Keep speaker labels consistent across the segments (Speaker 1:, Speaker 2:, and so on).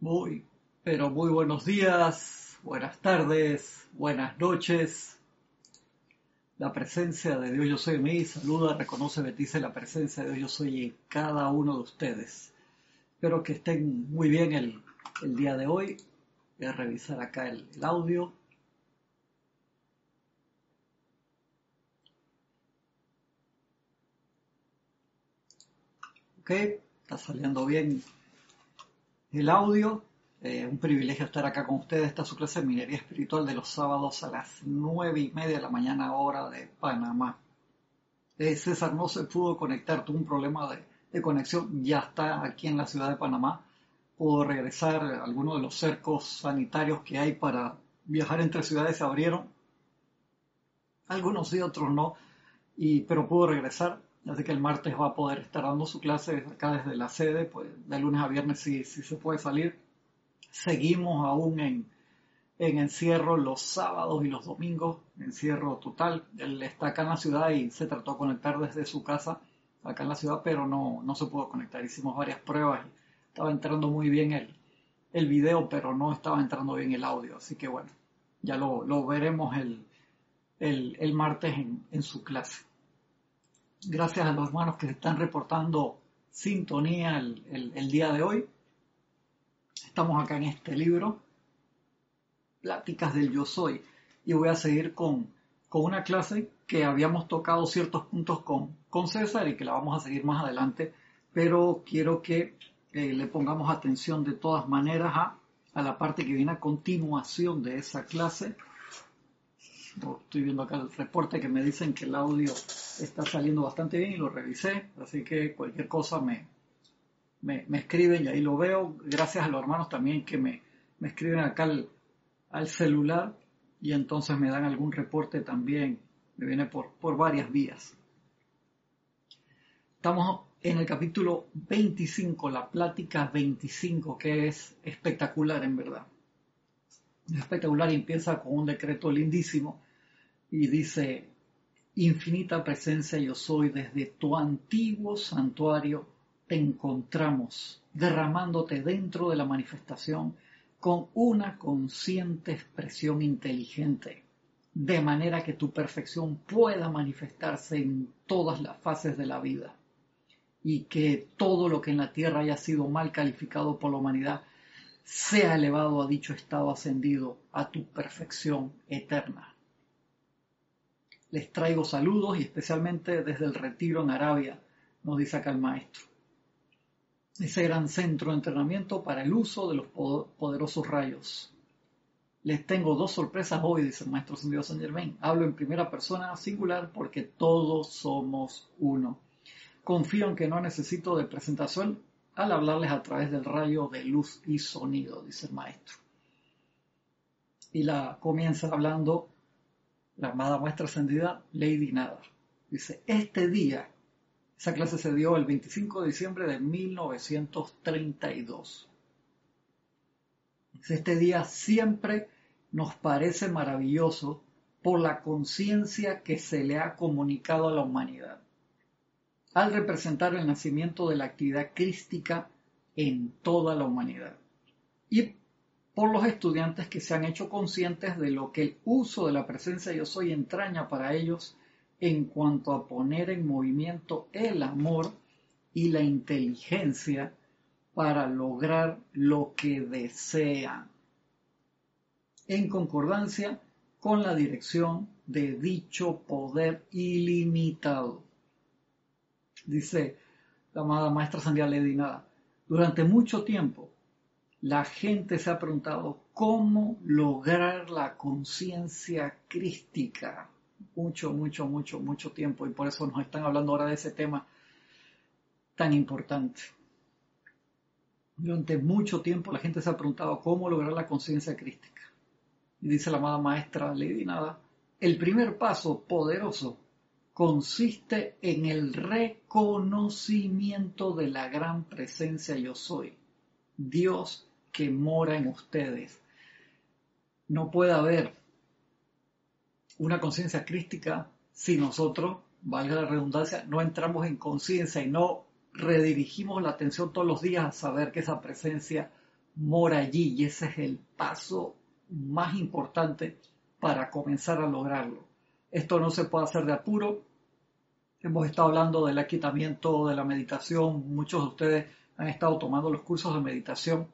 Speaker 1: Muy, pero muy buenos días, buenas tardes, buenas noches. La presencia de Dios yo soy en mí, saluda, reconoce, bendice la presencia de Dios yo soy en cada uno de ustedes. Espero que estén muy bien el, día de hoy. Voy a revisar acá el, el audio. Ok, está saliendo bien el audio. Eh, un privilegio estar acá con ustedes. Esta es su clase de minería espiritual de los sábados a las nueve y media de la mañana hora de Panamá. Eh, César no se pudo conectar, tuvo un problema de, conexión. Ya está aquí en la ciudad de Panamá. Pudo regresar. Algunos de los cercos sanitarios que hay para viajar entre ciudades se abrieron. Algunos sí, otros no. Y, pero pudo regresar. Así que el martes va a poder estar dando su clase acá desde la sede, pues de lunes a viernes sí, se puede salir. Seguimos aún en, en encierro los sábados y los domingos, encierro total. Él está acá en la ciudad y se trató de conectar desde su casa acá en la ciudad, pero no, no se pudo conectar. Hicimos varias pruebas estaba entrando muy bien el, el video, pero no estaba entrando bien el audio. Así que bueno, ya lo, lo veremos el, el, el martes en, en su clase gracias a los hermanos que están reportando sintonía el, el, el, día de hoy. Estamos acá en este libro, Pláticas del Yo Soy, y voy a seguir con, con una clase que habíamos tocado ciertos puntos con, con César y que la vamos a seguir más adelante, pero quiero que eh, le pongamos atención de todas maneras a, a la parte que viene a continuación de esa clase Estoy viendo acá el reporte que me dicen que el audio está saliendo bastante bien y lo revisé, así que cualquier cosa me, me, me escriben y ahí lo veo. Gracias a los hermanos también que me, me escriben acá al, al, celular y entonces me dan algún reporte también, me viene por, por varias vías. Estamos en el capítulo 25, la plática 25, que es espectacular en verdad. Es espectacular y empieza con un decreto lindísimo y dice, infinita presencia yo soy, desde tu antiguo santuario te encontramos, derramándote dentro de la manifestación con una consciente expresión inteligente, de manera que tu perfección pueda manifestarse en todas las fases de la vida y que todo lo que en la tierra haya sido mal calificado por la humanidad sea elevado a dicho estado ascendido a tu perfección eterna les traigo saludos y especialmente desde el retiro en Arabia, nos dice acá el maestro. Ese gran centro de entrenamiento para el uso de los poderosos rayos. Les tengo dos sorpresas hoy, dice el maestro Sendido San Germain. Hablo en primera persona singular porque todos somos uno. Confío en que no necesito de presentación al hablarles a través del rayo de luz y sonido, dice el maestro. Y la comienza hablando la amada maestra ascendida Lady Nada. Dice, este día, esa clase se dio el 25 de diciembre de 1932. Dice, este día siempre nos parece maravilloso por la conciencia que se le ha comunicado a la humanidad, al representar el nacimiento de la actividad crística en toda la humanidad. Y por los estudiantes que se han hecho conscientes de lo que el uso de la presencia yo soy entraña para ellos en cuanto a poner en movimiento el amor y la inteligencia para lograr lo que desean, en concordancia con la dirección de dicho poder ilimitado. Dice la amada maestra Sandia Ledinada, durante mucho tiempo la gente se ha preguntado cómo lograr la conciencia crística. Mucho, mucho, mucho, mucho tiempo y por eso nos están hablando ahora de ese tema tan importante. Durante mucho tiempo la gente se ha preguntado cómo lograr la conciencia crística. Y dice la amada maestra Lady Nada, el primer paso poderoso consiste en el reconocimiento de la gran presencia yo soy. Dios que mora en ustedes. No puede haber una conciencia crística si nosotros, valga la redundancia, no entramos en conciencia y no redirigimos la atención todos los días a saber que esa presencia mora allí y ese es el paso más importante para comenzar a lograrlo. Esto no se puede hacer de apuro. Hemos estado hablando del aquietamiento, de la meditación. Muchos de ustedes han estado tomando los cursos de meditación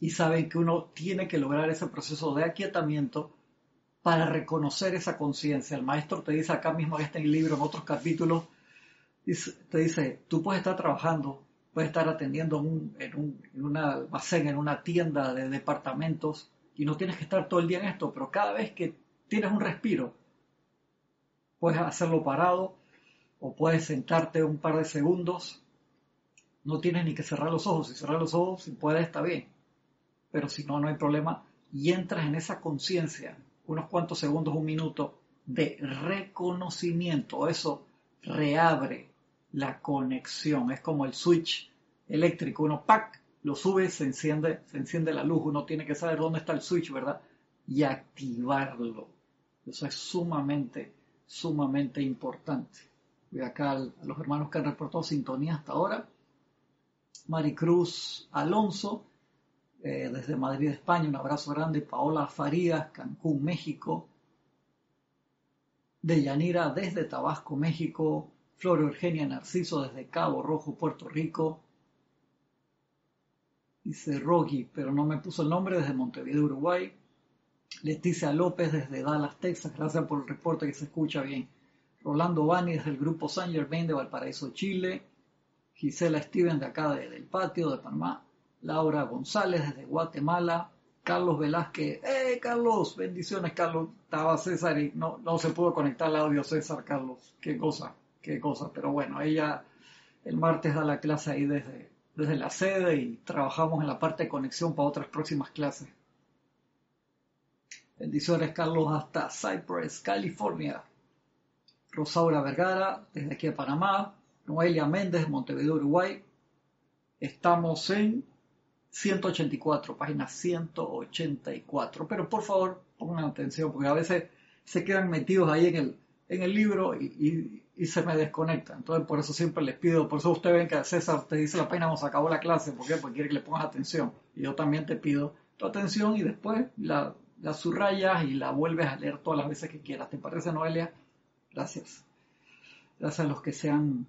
Speaker 1: y saben que uno tiene que lograr ese proceso de aquietamiento para reconocer esa conciencia. El maestro te dice acá mismo en este libro, en otros capítulos, te dice, tú puedes estar trabajando, puedes estar atendiendo en, un, en almacén, en una tienda de departamentos, y no tienes que estar todo el día en esto, pero cada vez que tienes un respiro, puedes hacerlo parado o puedes sentarte un par de segundos. No tienes ni que cerrar los ojos. Si cerrar los ojos, si puedes, está bien. Pero si no, no hay problema. Y entras en esa conciencia, unos cuantos segundos, un minuto, de reconocimiento. Eso reabre la conexión. Es como el switch eléctrico. Uno, ¡pac! lo sube, se enciende, se enciende la luz, uno tiene que saber dónde está el switch, ¿verdad? Y activarlo. Eso es sumamente, sumamente importante. Voy acá a los hermanos que han reportado sintonía hasta ahora. Maricruz Alonso, eh, desde Madrid, España, un abrazo grande. Paola Farías, Cancún, México. Deyanira desde Tabasco, México. Flor Eugenia Narciso desde Cabo Rojo, Puerto Rico dice Rogi, pero no me puso el nombre, desde Montevideo, Uruguay. Leticia López desde Dallas, Texas, gracias por el reporte que se escucha bien. Rolando Bani desde el grupo San Germain de Valparaíso, Chile. Gisela Steven de acá del patio de Panamá. Laura González desde Guatemala. Carlos Velázquez, ¡eh Carlos! Bendiciones Carlos. Estaba César y no, no se pudo conectar el audio César Carlos. Qué cosa, qué cosa. Pero bueno, ella el martes da la clase ahí desde, desde la sede y trabajamos en la parte de conexión para otras próximas clases. Bendiciones, Carlos, hasta Cypress, California. Rosaura Vergara, desde aquí a Panamá. Noelia Méndez, Montevideo, Uruguay. Estamos en 184, página 184. Pero por favor, pongan atención, porque a veces se quedan metidos ahí en el, en el libro y, y se me desconecta. Entonces, por eso siempre les pido, por eso ustedes ven que a César te dice la pena, nos acabó la clase, ¿por qué? Porque quiere que le pongas atención. Y yo también te pido tu atención y después la, la subrayas y la vuelves a leer todas las veces que quieras. ¿Te parece, Noelia? Gracias. Gracias a los que se han,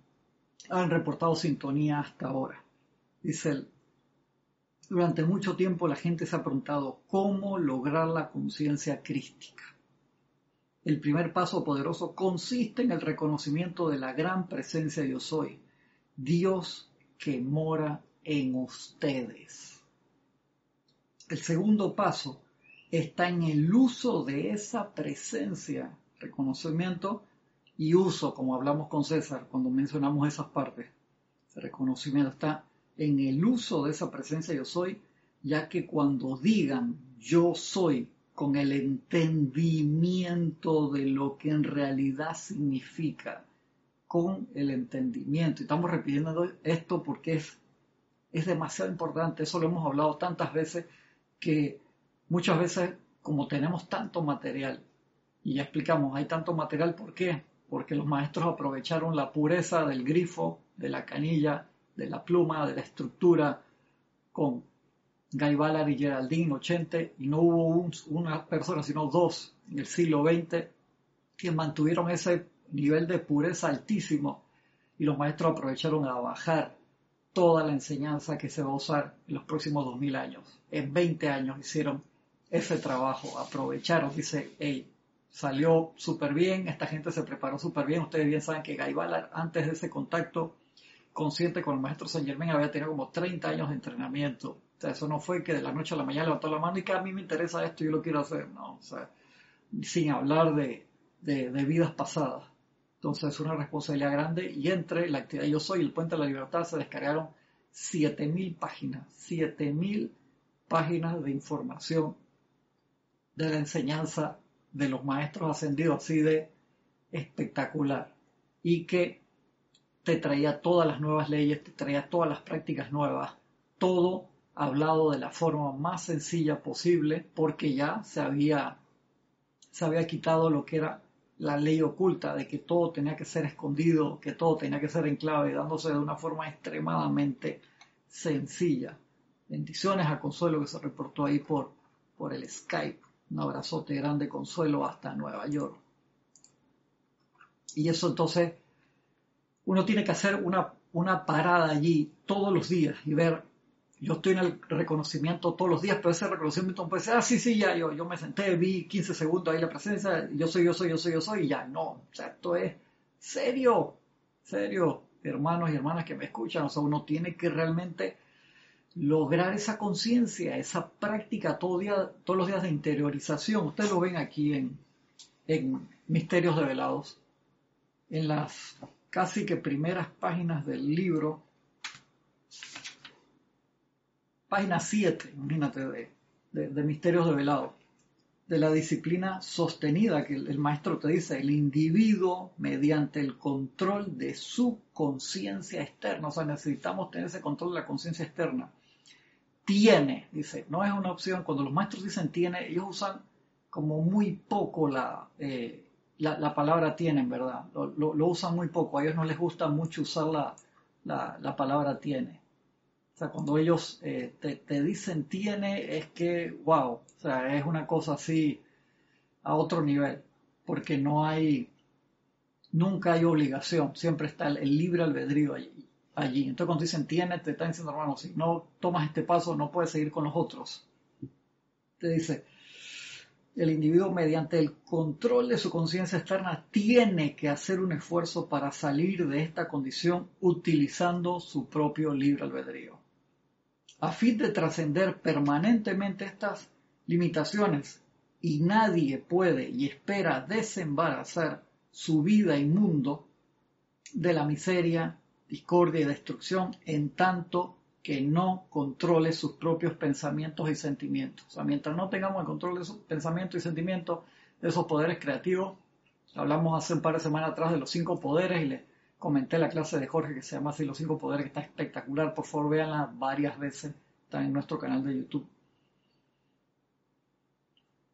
Speaker 1: han reportado sintonía hasta ahora. Dice él, durante mucho tiempo la gente se ha preguntado cómo lograr la conciencia crística. El primer paso poderoso consiste en el reconocimiento de la gran presencia yo soy, Dios que mora en ustedes. El segundo paso está en el uso de esa presencia, reconocimiento y uso, como hablamos con César cuando mencionamos esas partes. El reconocimiento está en el uso de esa presencia yo soy, ya que cuando digan yo soy con el entendimiento de lo que en realidad significa, con el entendimiento. Y estamos repitiendo esto porque es, es demasiado importante, eso lo hemos hablado tantas veces, que muchas veces como tenemos tanto material, y ya explicamos, hay tanto material, ¿por qué? Porque los maestros aprovecharon la pureza del grifo, de la canilla, de la pluma, de la estructura, con Guy Ballard y Geraldine 80, y no hubo una persona, sino dos en el siglo XX que mantuvieron ese nivel de pureza altísimo y los maestros aprovecharon a bajar toda la enseñanza que se va a usar en los próximos 2000 años. En 20 años hicieron ese trabajo, aprovecharon, dice, hey, salió súper bien, esta gente se preparó súper bien, ustedes bien saben que Guy Ballard antes de ese contacto consciente con el maestro Saint Germain había tenido como 30 años de entrenamiento o sea, eso no fue que de la noche a la mañana levantó la mano y que a mí me interesa esto yo lo quiero hacer, no, o sea, sin hablar de, de, vidas pasadas. Entonces es una responsabilidad grande y entre la actividad Yo Soy y el Puente de la Libertad se descargaron 7.000 páginas, 7.000 páginas de información de la enseñanza de los maestros ascendidos, así de espectacular. Y que te traía todas las nuevas leyes, te traía todas las prácticas nuevas, todo hablado de la forma más sencilla posible porque ya se había, se había quitado lo que era la ley oculta de que todo tenía que ser escondido, que todo tenía que ser en clave, dándose de una forma extremadamente sencilla. Bendiciones a Consuelo que se reportó ahí por, por el Skype. Un abrazote grande, Consuelo, hasta Nueva York. Y eso entonces, uno tiene que hacer una, una parada allí todos los días y ver, yo estoy en el reconocimiento todos los días, pero ese reconocimiento puede ser, ah, sí, sí, ya, yo, yo me senté, vi 15 segundos ahí la presencia, yo soy, yo soy, yo soy, yo soy, y ya, no, o sea, esto es serio, serio, hermanos y hermanas que me escuchan, o sea, uno tiene que realmente lograr esa conciencia, esa práctica todos los días de interiorización. Ustedes lo ven aquí en, en Misterios Develados, en las casi que primeras páginas del libro, página 7, imagínate, de, de, de Misterios Develados de la disciplina sostenida que el, maestro te dice, el individuo mediante el control de su conciencia externa, o sea, necesitamos tener ese control de la conciencia externa, tiene, dice, no es una opción, cuando los maestros dicen tiene, ellos usan como muy poco la, eh, la, palabra tiene, ¿verdad? Lo, usan muy poco, a ellos no les gusta mucho usar la, la palabra tiene. O sea, cuando ellos eh, te, te, dicen tiene, es que, wow, o sea, es una cosa así a otro nivel, porque no hay, nunca hay obligación, siempre está el, el libre albedrío allí allí. Entonces cuando dicen tiene, te están diciendo, hermano, si no tomas este paso, no puedes seguir con los otros. Te dice, el individuo mediante el control de su conciencia externa tiene que hacer un esfuerzo para salir de esta condición utilizando su propio libre albedrío. A fin de trascender permanentemente estas limitaciones y nadie puede y espera desembarazar su vida y mundo de la miseria, discordia y destrucción en tanto que no controle sus propios pensamientos y sentimientos. O sea, mientras no tengamos el control de sus pensamientos y sentimientos, de esos poderes creativos, hablamos hace un par de semanas atrás de los cinco poderes y le comenté la clase de Jorge que se llama así Los cinco poderes, que está espectacular, por favor véanla varias veces, está en nuestro canal de YouTube.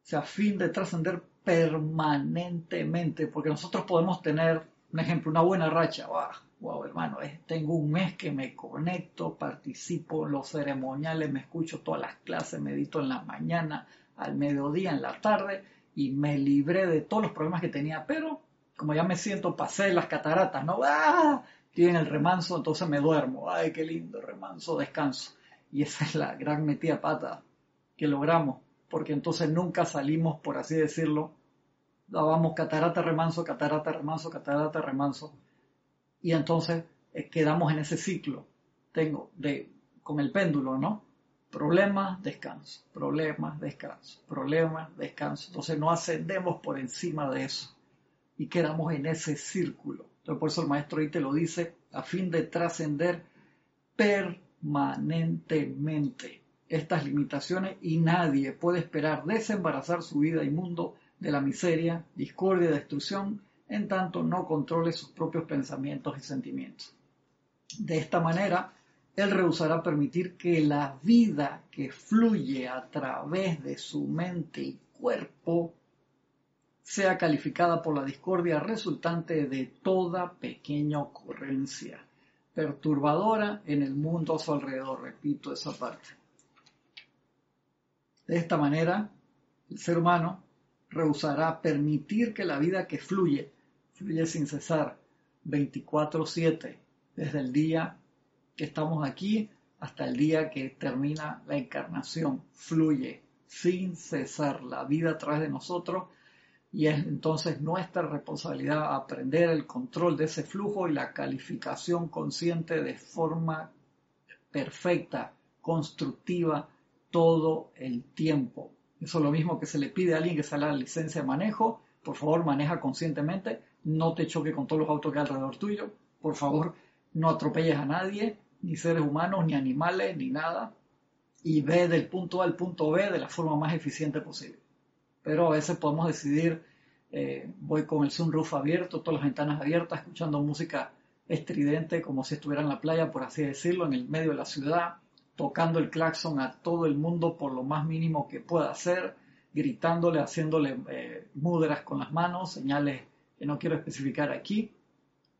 Speaker 1: O sea, a fin de trascender permanentemente, porque nosotros podemos tener, un ejemplo, una buena racha, wow, hermano, tengo un mes que me conecto, participo en los ceremoniales, me escucho todas las clases, medito en la mañana, al mediodía, en la tarde, y me libré de todos los problemas que tenía, pero como ya me siento, pasé las cataratas, ¿no? ¡Ah! Tienen el remanso, entonces me duermo. ¡Ay, qué lindo remanso, descanso! Y esa es la gran metida pata que logramos, porque entonces nunca salimos, por así decirlo, dábamos catarata, remanso, catarata, remanso, catarata, remanso, y entonces eh, quedamos en ese ciclo. Tengo de, con el péndulo, ¿no? Problemas, descanso, problemas, descanso, problemas, descanso. Entonces no ascendemos por encima de eso y quedamos en ese círculo. Entonces por eso el maestro ahí te lo dice, a fin de trascender permanentemente estas limitaciones y nadie puede esperar desembarazar su vida y mundo de la miseria, discordia y destrucción en tanto no controle sus propios pensamientos y sentimientos. De esta manera, él rehusará permitir que la vida que fluye a través de su mente y cuerpo sea calificada por la discordia resultante de toda pequeña ocurrencia perturbadora en el mundo a su alrededor. Repito esa parte. De esta manera, el ser humano rehusará permitir que la vida que fluye fluye sin cesar, 24/7, desde el día que estamos aquí hasta el día que termina la encarnación, fluye sin cesar la vida a través de nosotros y es entonces nuestra responsabilidad aprender el control de ese flujo y la calificación consciente de forma perfecta, constructiva, todo el tiempo. Eso es lo mismo que se le pide a alguien que sale la licencia de manejo, por favor maneja conscientemente, no te choque con todos los autos que hay alrededor tuyo, por favor, no atropelles a nadie, ni seres humanos, ni animales, ni nada, y ve del punto A al punto B de la forma más eficiente posible. Pero a veces podemos decidir, eh, voy con el sunroof abierto, todas las ventanas abiertas, escuchando música estridente como si estuviera en la playa, por así decirlo, en el medio de la ciudad, tocando el claxon a todo el mundo por lo más mínimo que pueda hacer, gritándole, haciéndole eh, mudras con las manos, señales que no quiero especificar aquí,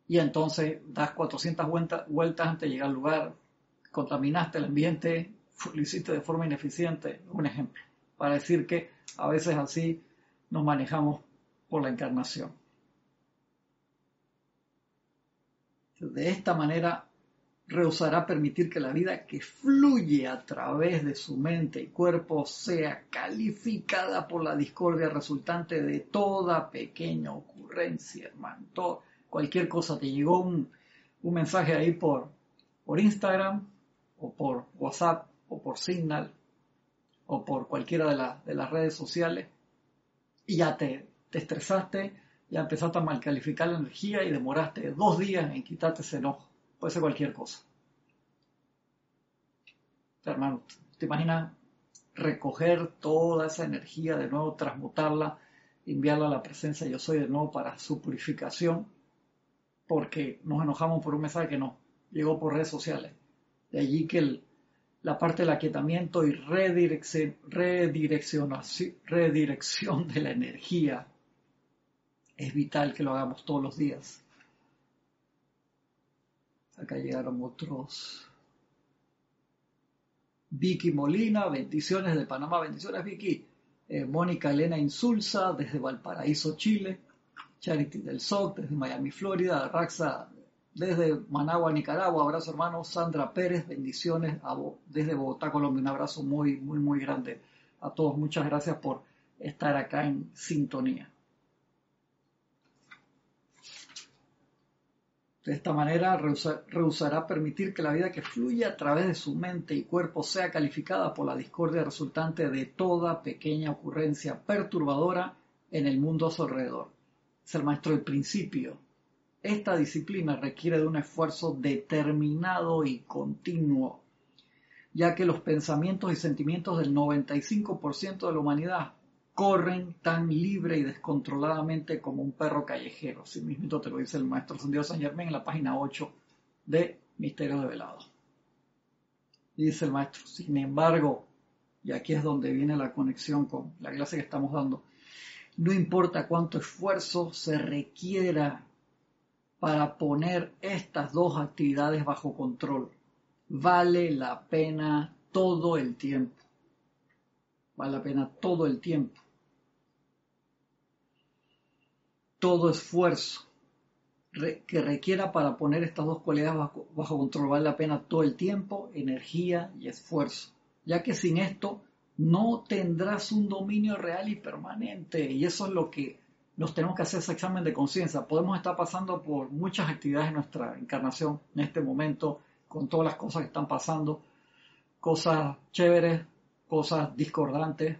Speaker 1: y entonces das 400 vueltas, antes de llegar al lugar, contaminaste el ambiente, lo hiciste de forma ineficiente, un ejemplo, para decir que a veces así nos manejamos por la encarnación. De esta manera rehusará permitir que la vida que fluye a través de su mente y cuerpo sea calificada por la discordia resultante de toda pequeña ocurrencia, hermano. cualquier cosa, te llegó un, mensaje ahí por, por Instagram o por WhatsApp o por Signal o por cualquiera de, de las redes sociales y ya te, te estresaste, ya empezaste a malcalificar la energía y demoraste dos días en quitarte ese enojo puede ser cualquier cosa. Hermano, ¿te imaginas recoger toda esa energía de nuevo, transmutarla, enviarla a la presencia yo soy de nuevo para su purificación? Porque nos enojamos por un mensaje que no llegó por redes sociales. De allí que la parte del aquietamiento y redirección, redirección de la energía es vital que lo hagamos todos los días. Acá llegaron otros. Vicky Molina, bendiciones de Panamá, bendiciones Vicky. Eh, Mónica Elena Insulza desde Valparaíso, Chile. Charity del SOC desde Miami, Florida. Raxa desde Managua, Nicaragua. Abrazo hermano. Sandra Pérez, bendiciones desde Bogotá, Colombia. Un abrazo muy, muy, muy grande a todos. Muchas gracias por estar acá en sintonía. De esta manera rehusará permitir que la vida que fluye a través de su mente y cuerpo sea calificada por la discordia resultante de toda pequeña ocurrencia perturbadora en el mundo a su alrededor. Es el maestro del principio. Esta disciplina requiere de un esfuerzo determinado y continuo, ya que los pensamientos y sentimientos del 95% de la humanidad corren tan libre y descontroladamente como un perro callejero. Así mismo te lo dice el maestro Santiago San Germán en la página 8 de Misterio de Velado. dice el maestro, sin embargo, y aquí es donde viene la conexión con la clase que estamos dando, no importa cuánto esfuerzo se requiera para poner estas dos actividades bajo control, vale la pena todo el tiempo. Vale la pena todo el tiempo. Todo esfuerzo que requiera para poner estas dos cualidades bajo, control vale la pena todo el tiempo, energía y esfuerzo, ya que sin esto no tendrás un dominio real y permanente. Y eso es lo que nos tenemos que hacer ese examen de conciencia. Podemos estar pasando por muchas actividades en nuestra encarnación en este momento, con todas las cosas que están pasando, cosas chéveres, cosas discordantes,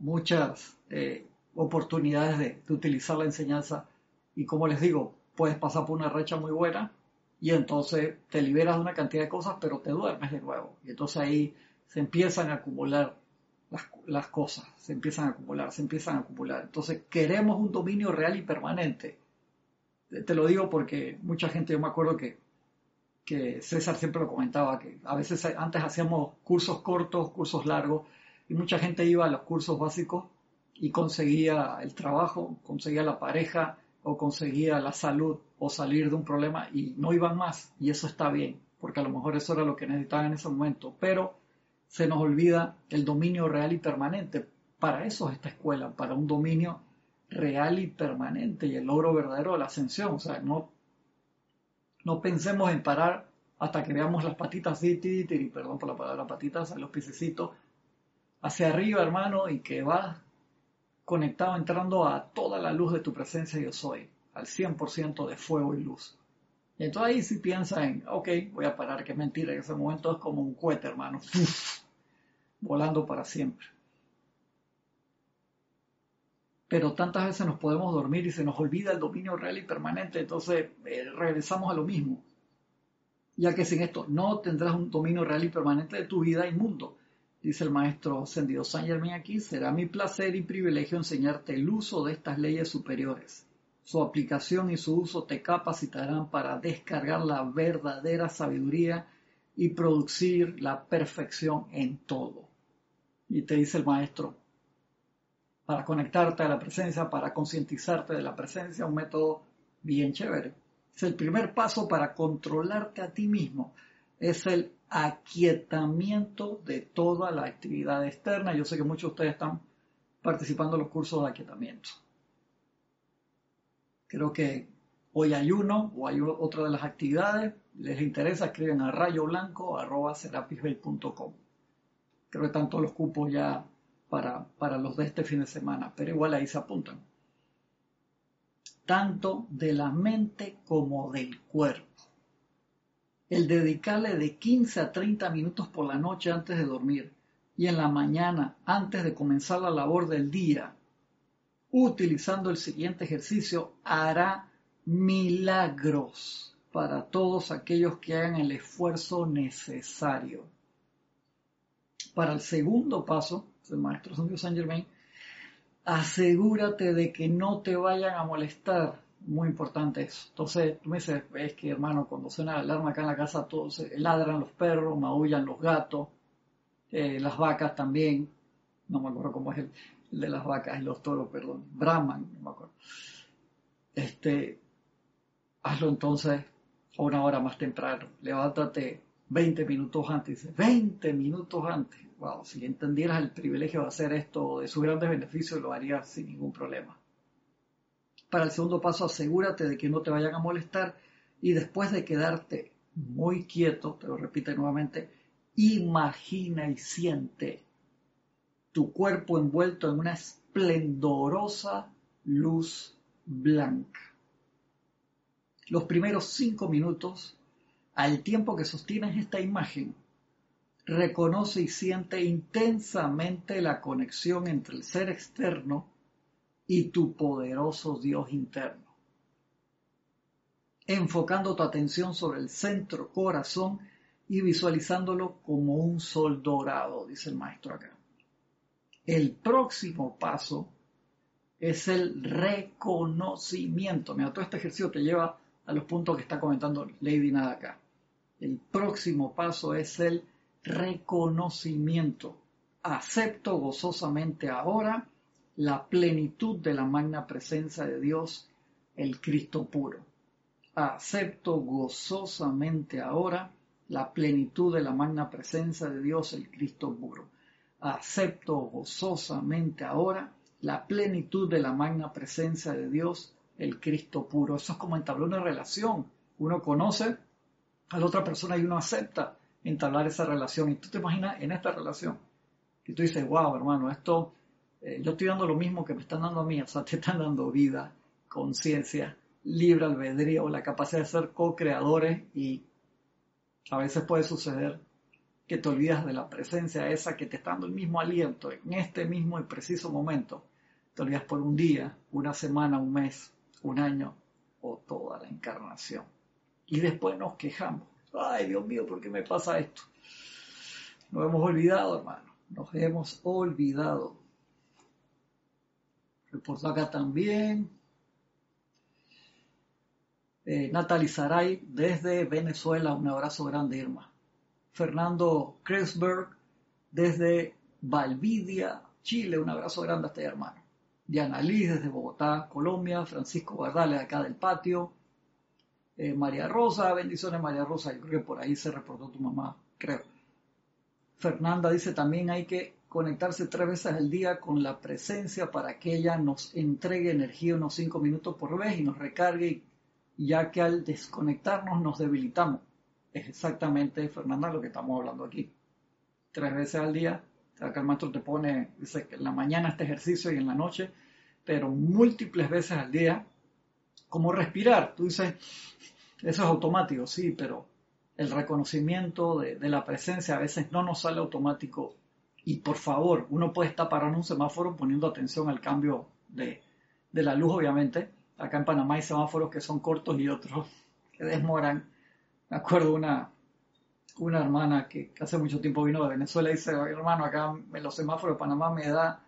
Speaker 1: muchas eh, oportunidades de, utilizar la enseñanza y como les digo, puedes pasar por una racha muy buena y entonces te liberas de una cantidad de cosas, pero te duermes de nuevo. Y entonces ahí se empiezan a acumular las, cosas, se empiezan a acumular, se empiezan a acumular. Entonces queremos un dominio real y permanente. Te lo digo porque mucha gente, yo me acuerdo que, que César siempre lo comentaba, que a veces antes hacíamos cursos cortos, cursos largos, y mucha gente iba a los cursos básicos y conseguía el trabajo, conseguía la pareja o conseguía la salud o salir de un problema y no iban más. Y eso está bien, porque a lo mejor eso era lo que necesitaban en ese momento. Pero se nos olvida el dominio real y permanente. Para eso es esta escuela, para un dominio real y permanente y el logro verdadero de la ascensión. O sea, no, no pensemos en parar hasta que veamos las patitas, perdón por la palabra patitas, los pisecitos hacia arriba, hermano, y que va conectado entrando a toda la luz de tu presencia yo soy, al 100% de fuego y luz. Y entonces ahí si piensa en, ok, voy a parar, que mentira, en ese momento es como un cohete, hermano, volando para siempre. Pero tantas veces nos podemos dormir y se nos olvida el dominio real y permanente, entonces eh, regresamos a lo mismo. Ya que sin esto no tendrás un dominio real y permanente de tu vida y mundo Dice el maestro ascendido San Germán aquí, será mi placer y privilegio enseñarte el uso de estas leyes superiores. Su aplicación y su uso te capacitarán para descargar la verdadera sabiduría y producir la perfección en todo. Y te dice el maestro, para conectarte a la presencia, para concientizarte de la presencia, un método bien chévere. Es el primer paso para controlarte a ti mismo. Es el aquietamiento de toda la actividad externa. Yo sé que muchos de ustedes están participando en los cursos de aquietamiento. Creo que hoy hay uno o hay otra de las actividades. Les interesa, escriben a rayoblanco.com. Creo que están todos los cupos ya para, para los de este fin de semana, pero igual ahí se apuntan. Tanto de la mente como del cuerpo. El dedicarle de 15 a 30 minutos por la noche antes de dormir y en la mañana antes de comenzar la labor del día, utilizando el siguiente ejercicio, hará milagros para todos aquellos que hagan el esfuerzo necesario. Para el segundo paso, el maestro San Saint Germain, asegúrate de que no te vayan a molestar. Muy importante eso. Entonces, tú me dices, es que hermano, cuando suena la alarma acá en la casa, todos ladran los perros, maullan los gatos, eh, las vacas también, no me acuerdo cómo es el, de las vacas y los toros, perdón, Brahman, no me acuerdo. Este, hazlo entonces a una hora más temprano, levántate 20 minutos antes, 20 minutos antes, wow, si entendieras el privilegio de hacer esto, de sus grandes beneficios, lo harías sin ningún problema. Para el segundo paso, asegúrate de que no te vayan a molestar y después de quedarte muy quieto, te lo repite nuevamente, Imagina y siente tu cuerpo envuelto en una esplendorosa luz blanca. Los primeros cinco minutos, al tiempo que sostienes esta imagen, reconoce y siente intensamente la conexión entre el ser externo y tu poderoso Dios interno. Enfocando tu atención sobre el centro corazón y visualizándolo como un sol dorado, dice el maestro acá. El próximo paso es el reconocimiento. Mira, todo este ejercicio te lleva a los puntos que está comentando Lady Nada acá. El próximo paso es el reconocimiento. Acepto gozosamente ahora la plenitud de la magna presencia de Dios, el Cristo puro. Acepto gozosamente ahora la plenitud de la magna presencia de Dios, el Cristo puro. Acepto gozosamente ahora la plenitud de la magna presencia de Dios, el Cristo puro. Eso es como entablar una relación. Uno conoce a la otra persona y uno acepta entablar esa relación. Y tú te imaginas en esta relación. Y tú dices, wow, hermano, esto, eh, yo estoy dando lo mismo que me están dando a mí. O sea, te están dando vida, conciencia, libre albedrío, la capacidad de ser co-creadores y a veces puede suceder que te olvidas de la presencia esa que te está dando el mismo aliento en este mismo y preciso momento. Te olvidas por un día, una semana, un mes, un año o toda la encarnación. Y después nos quejamos. Ay, Dios mío, ¿por qué me pasa esto? Nos hemos olvidado, hermano. Nos hemos olvidado. Reportó acá también eh, Natalie Saray desde Venezuela, un abrazo grande, Irma. Fernando Kresberg desde Valvidia, Chile, un abrazo grande hasta allá, hermano. Diana Liz desde Bogotá, Colombia. Francisco Guardales acá del patio. Eh, María Rosa, bendiciones María Rosa, yo creo que por ahí se reportó tu mamá, creo. Fernanda dice también hay que conectarse tres veces al día con la presencia para que ella nos entregue energía unos cinco minutos por vez y nos recargue ya que al desconectarnos nos debilitamos. Es exactamente, Fernanda, lo que estamos hablando aquí. Tres veces al día, acá el maestro te pone, dice que en la mañana este ejercicio y en la noche, pero múltiples veces al día, como respirar. Tú dices, eso es automático, sí, pero el reconocimiento de, la presencia a veces no nos sale automático. Y por favor, uno puede estar parando un semáforo poniendo atención al cambio de, de la luz, obviamente, Acá en Panamá hay semáforos que son cortos y otros que desmoran. Me acuerdo una, una hermana que hace mucho tiempo vino de Venezuela y dice, hermano, acá en los semáforos de Panamá me da,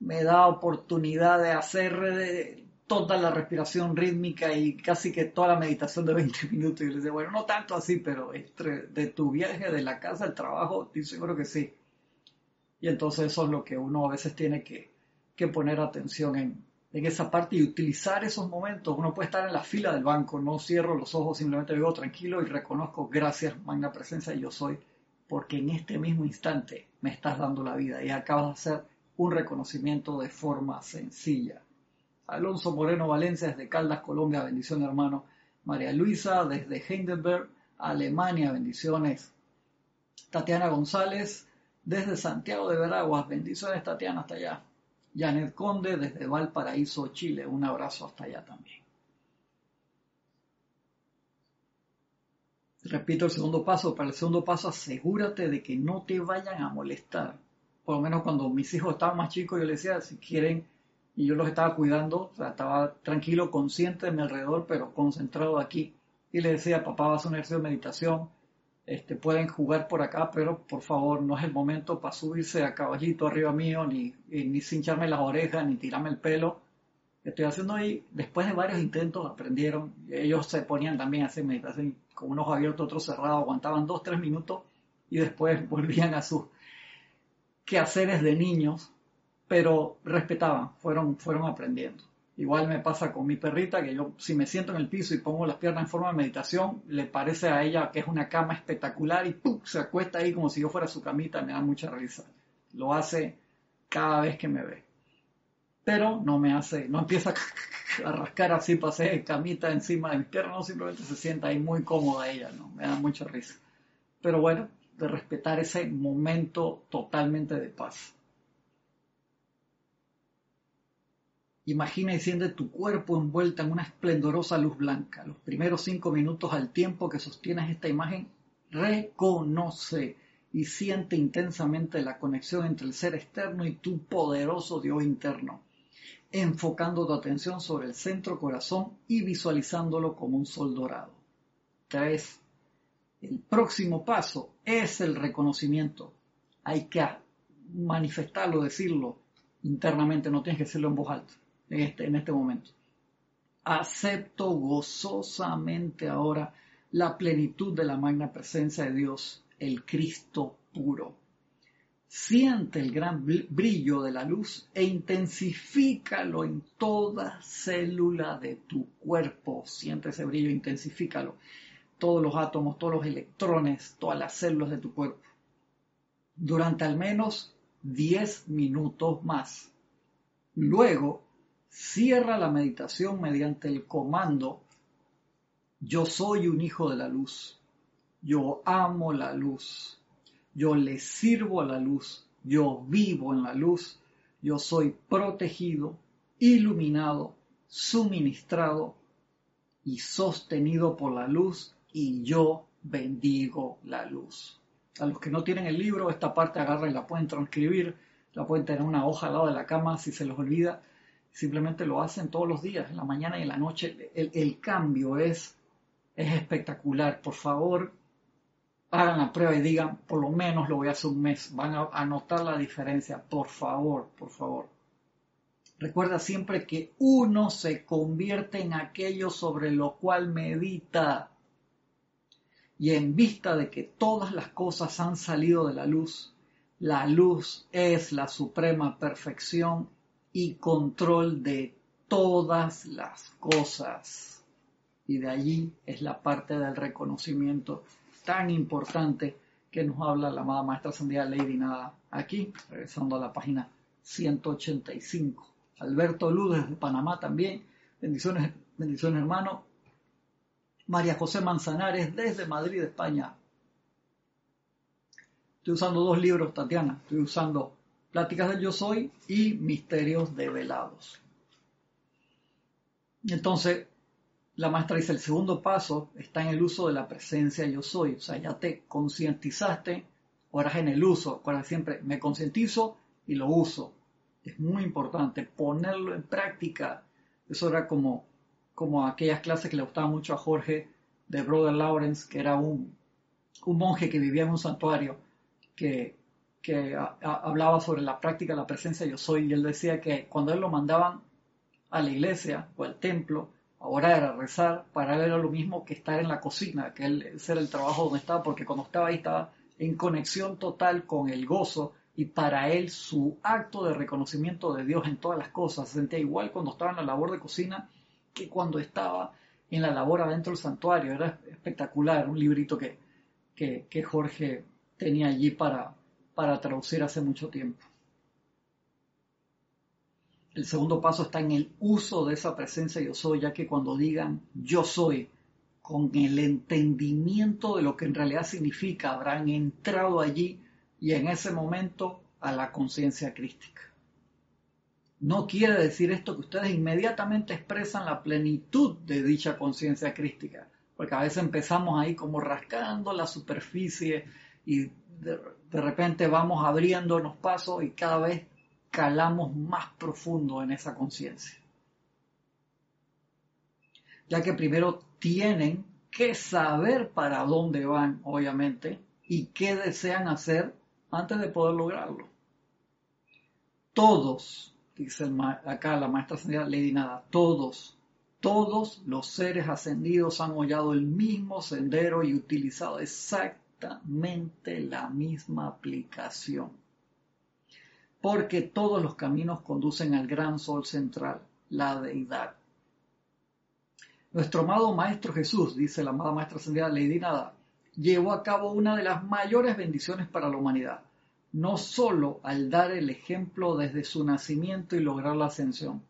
Speaker 1: me da oportunidad de hacer toda la respiración rítmica y casi que toda la meditación de 20 minutos. Y le dice, bueno, no tanto así, pero de tu viaje, de la casa al trabajo, estoy seguro que sí. Y entonces eso es lo que uno a veces tiene que, que poner atención en, en esa parte y utilizar esos momentos. Uno puede estar en la fila del banco, no cierro los ojos, simplemente vivo tranquilo y reconozco, gracias, magna presencia, yo soy porque en este mismo instante me estás dando la vida y acabas de hacer un reconocimiento de forma sencilla. Alonso Moreno Valencia desde Caldas, Colombia, bendición hermano. María Luisa desde Heidelberg, Alemania, bendiciones. Tatiana González desde Santiago de Veraguas, bendiciones Tatiana hasta allá. Janet Conde desde Valparaíso, Chile, un abrazo hasta allá también. Repito el segundo paso, para el segundo paso asegúrate de que no te vayan a molestar. Por lo menos cuando mis hijos estaban más chicos, yo les decía, si quieren, y yo los estaba cuidando, estaba tranquilo, consciente de mi alrededor, pero concentrado aquí. Y les decía, papá va a hacer un ejercicio de meditación, este, pueden jugar por acá, pero por favor no es el momento para subirse a caballito arriba mío, ni, ni cincharme las orejas, ni tirarme el pelo. Estoy haciendo ahí, después de varios intentos aprendieron, ellos se ponían también a hacer meditación con unos abiertos, otros cerrados, aguantaban dos, tres minutos y después volvían a sus quehaceres de niños, pero respetaban, fueron, fueron aprendiendo. Igual me pasa con mi perrita, que yo si me siento en el piso y pongo las piernas en forma de meditación, le parece a ella que es una cama espectacular y ¡pum! se acuesta ahí como si yo fuera su camita, me da mucha risa. Lo hace cada vez que me ve. Pero no me hace, no empieza a rascar así para hacer camita encima de mis piernas, no, simplemente se sienta ahí muy cómoda ella, ¿no? Me da mucha risa. Pero bueno, de respetar ese momento totalmente de paz. Imagina y siente tu cuerpo envuelta en una esplendorosa luz blanca. Los primeros cinco minutos al tiempo que sostienes esta imagen, reconoce y siente intensamente la conexión entre el ser externo y tu poderoso Dios interno, enfocando tu atención sobre el centro corazón y visualizándolo como un sol dorado. 3. El próximo paso es el reconocimiento. Hay que manifestarlo, decirlo internamente, no tienes que decirlo en voz alta este, en este momento. Acepto gozosamente ahora la plenitud de la magna presencia de Dios, el Cristo puro. Siente el gran brillo de la luz e intensifícalo en toda célula de tu cuerpo. Siente ese brillo, intensifícalo. Todos los átomos, todos los electrones, todas las células de tu cuerpo. Durante al menos 10 minutos más. Luego, Cierra la meditación mediante el comando yo soy un hijo de la luz, yo amo la luz, yo le sirvo a la luz, yo vivo en la luz, yo soy protegido, iluminado, suministrado y sostenido por la luz y yo bendigo la luz. A los que no tienen el libro, esta parte agarra y la pueden transcribir, la pueden tener una hoja al lado de la cama si se les olvida simplemente lo hacen todos los días, en la mañana y en la noche. El, cambio es, es espectacular. Por favor, hagan la prueba y digan, por lo menos lo voy a hacer un mes. Van a, notar la diferencia. Por favor, por favor. Recuerda siempre que uno se convierte en aquello sobre lo cual medita. Y en vista de que todas las cosas han salido de la luz, la luz es la suprema perfección y control de todas las cosas. Y de allí es la parte del reconocimiento tan importante que nos habla la amada maestra ascendida Lady Nada aquí, regresando a la página 185. Alberto Luz desde Panamá también, bendiciones, bendiciones hermano. María José Manzanares desde Madrid, España. Estoy usando dos libros, Tatiana. Estoy usando Pláticas del Yo Soy y Misterios Develados. Entonces, la maestra dice, el segundo paso está en el uso de la presencia Yo Soy. O sea, ya te concientizaste, ahora es en el uso. Ahora siempre me concientizo y lo uso. Es muy importante ponerlo en práctica. Eso era como, como aquellas clases que le gustaban mucho a Jorge de Brother Lawrence, que era un, un monje que vivía en un santuario, que que hablaba sobre la práctica de la presencia yo soy y él decía que cuando él lo mandaban a la iglesia o al templo a orar, a rezar, para él era lo mismo que estar en la cocina, que él, ese era el trabajo donde estaba, porque cuando estaba ahí estaba en conexión total con el gozo y para él su acto de reconocimiento de Dios en todas las cosas se sentía igual cuando estaba en la labor de cocina que cuando estaba en la labor adentro del santuario. Era espectacular, un librito que, que Jorge tenía allí para, para traducir hace mucho tiempo. El segundo paso está en el uso de esa presencia yo soy, ya que cuando digan yo soy, con el entendimiento de lo que en realidad significa, habrán entrado allí y en ese momento a la conciencia crística. No quiere decir esto que ustedes inmediatamente expresan la plenitud de dicha conciencia crística, porque a veces empezamos ahí como rascando la superficie y de, repente vamos abriéndonos pasos y cada vez calamos más profundo en esa conciencia. Ya que primero tienen que saber para dónde van, obviamente, y qué desean hacer antes de poder lograrlo. Todos, dice acá la maestra ascendida Lady Nada, todos, todos los seres ascendidos han hollado el mismo sendero y utilizado exactamente la misma aplicación. Porque todos los caminos conducen al gran sol central, la deidad. Nuestro amado Maestro Jesús, dice la amada Maestra Ascendida Lady Nada, llevó a cabo una de las mayores bendiciones para la humanidad, no solo al dar el ejemplo desde su nacimiento y lograr la ascensión,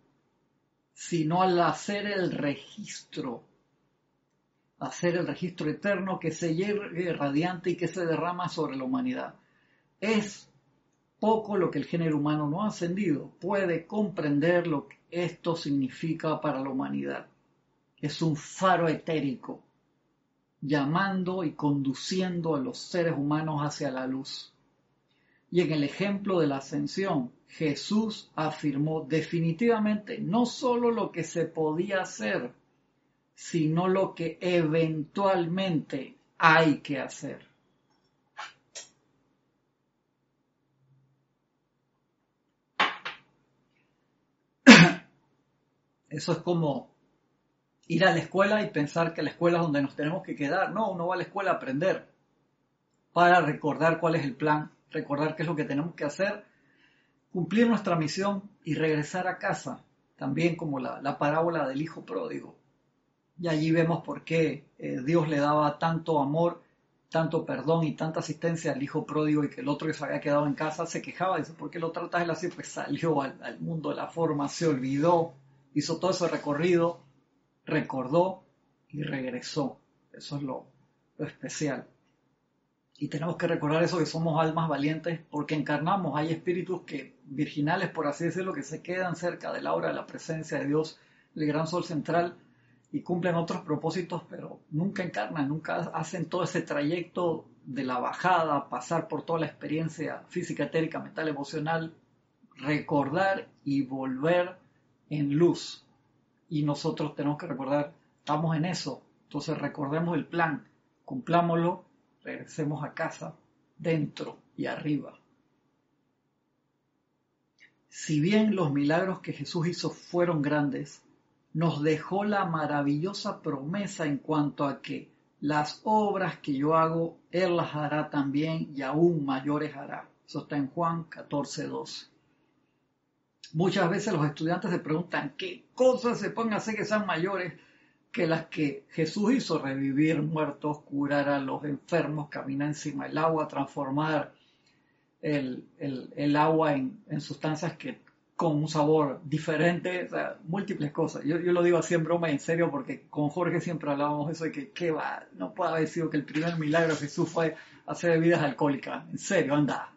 Speaker 1: sino al hacer el registro, hacer el registro eterno que se llegue radiante y que se derrama sobre la humanidad. Es poco lo que el género humano no ha ascendido puede comprender lo que esto significa para la humanidad es un faro etérico, llamando y conduciendo a los seres humanos hacia la luz. Y en el ejemplo de la ascensión, Jesús afirmó definitivamente no solo lo que se podía hacer, sino lo que eventualmente hay que hacer. Eso es como ir a la escuela y pensar que la escuela es donde nos tenemos que quedar. No, uno va a la escuela a aprender para recordar cuál es el plan, recordar qué es lo que tenemos que hacer, cumplir nuestra misión y regresar a casa, también como la, parábola del hijo pródigo. Y allí vemos por qué eh, Dios le daba tanto amor, tanto perdón y tanta asistencia al hijo pródigo y que el otro que se había quedado en casa se quejaba, dice, ¿por qué lo tratas él así? Pues salió al, al mundo de la forma, se olvidó, hizo todo ese recorrido recordó y regresó. Eso es lo, especial. Y tenemos que recordar eso que somos almas valientes porque encarnamos. Hay espíritus que, virginales por así decirlo, que se quedan cerca de la hora de la presencia de Dios, el gran sol central, y cumplen otros propósitos, pero nunca encarnan, nunca hacen todo ese trayecto de la bajada, pasar por toda la experiencia física, etérica, mental, emocional, recordar y volver en luz, y nosotros tenemos que recordar, estamos en eso, entonces recordemos el plan, cumplámoslo, regresemos a casa, dentro y arriba. Si bien los milagros que Jesús hizo fueron grandes, nos dejó la maravillosa promesa en cuanto a que las obras que yo hago, Él las hará también y aún mayores hará. Eso está en Juan 14, 12. Muchas veces los estudiantes se preguntan qué cosas se pueden hacer que sean mayores que las que Jesús hizo, revivir muertos, curar a los enfermos, caminar encima del agua, transformar el, agua en, sustancias que con un sabor diferente, o sea, múltiples cosas. Yo, lo digo así en broma y en serio porque con Jorge siempre hablábamos eso de que ¿qué va, no puede haber sido que el primer milagro de Jesús fue hacer bebidas alcohólicas. En serio, anda.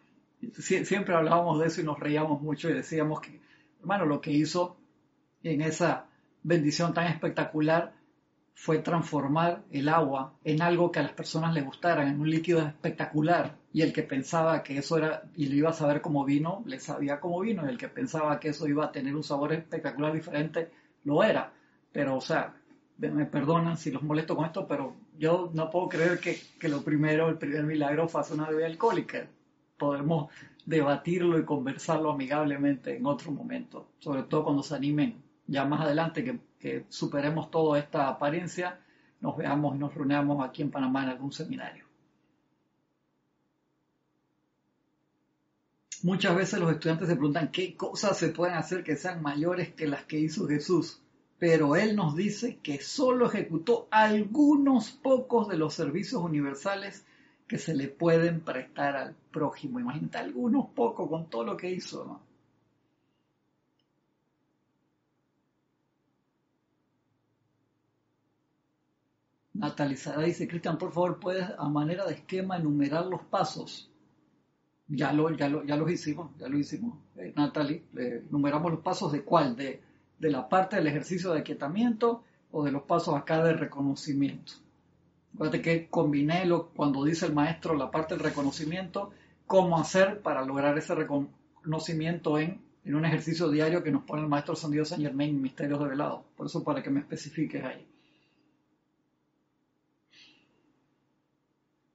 Speaker 1: siempre hablábamos de eso y nos reíamos mucho y decíamos que Hermano, lo que hizo en esa bendición tan espectacular fue transformar el agua en algo que a las personas les gustara, en un líquido espectacular. Y el que pensaba que eso era, y lo iba a saber como vino, le sabía como vino. Y el que pensaba que eso iba a tener un sabor espectacular diferente, lo era. Pero, o sea, me perdonan si los molesto con esto, pero yo no puedo creer que, lo primero, el primer milagro, fue una bebida alcohólica. Podemos debatirlo y conversarlo amigablemente en otro momento, sobre todo cuando se animen ya más adelante que, que superemos toda esta apariencia, nos veamos y nos reunamos aquí en Panamá en algún seminario. Muchas veces los estudiantes se preguntan qué cosas se pueden hacer que sean mayores que las que hizo Jesús, pero Él nos dice que solo ejecutó algunos pocos de los servicios universales que se le pueden prestar al prójimo. Imagínate algunos pocos con todo lo que hizo, ¿no? Natalizada dice, Cristian, por favor, puedes a manera de esquema enumerar los pasos. Ya lo, ya lo, ya los hicimos, ya lo hicimos. Eh, Natalie, enumeramos los pasos de cuál, de, de la parte del ejercicio de aquietamiento o de los pasos acá de reconocimiento. Acuérdate que combiné lo, cuando dice el maestro la parte del reconocimiento, cómo hacer para lograr ese reconocimiento en, en un ejercicio diario que nos pone el maestro San Dios Saint Germain, Misterios de Velado. Por eso para que me especifiques ahí.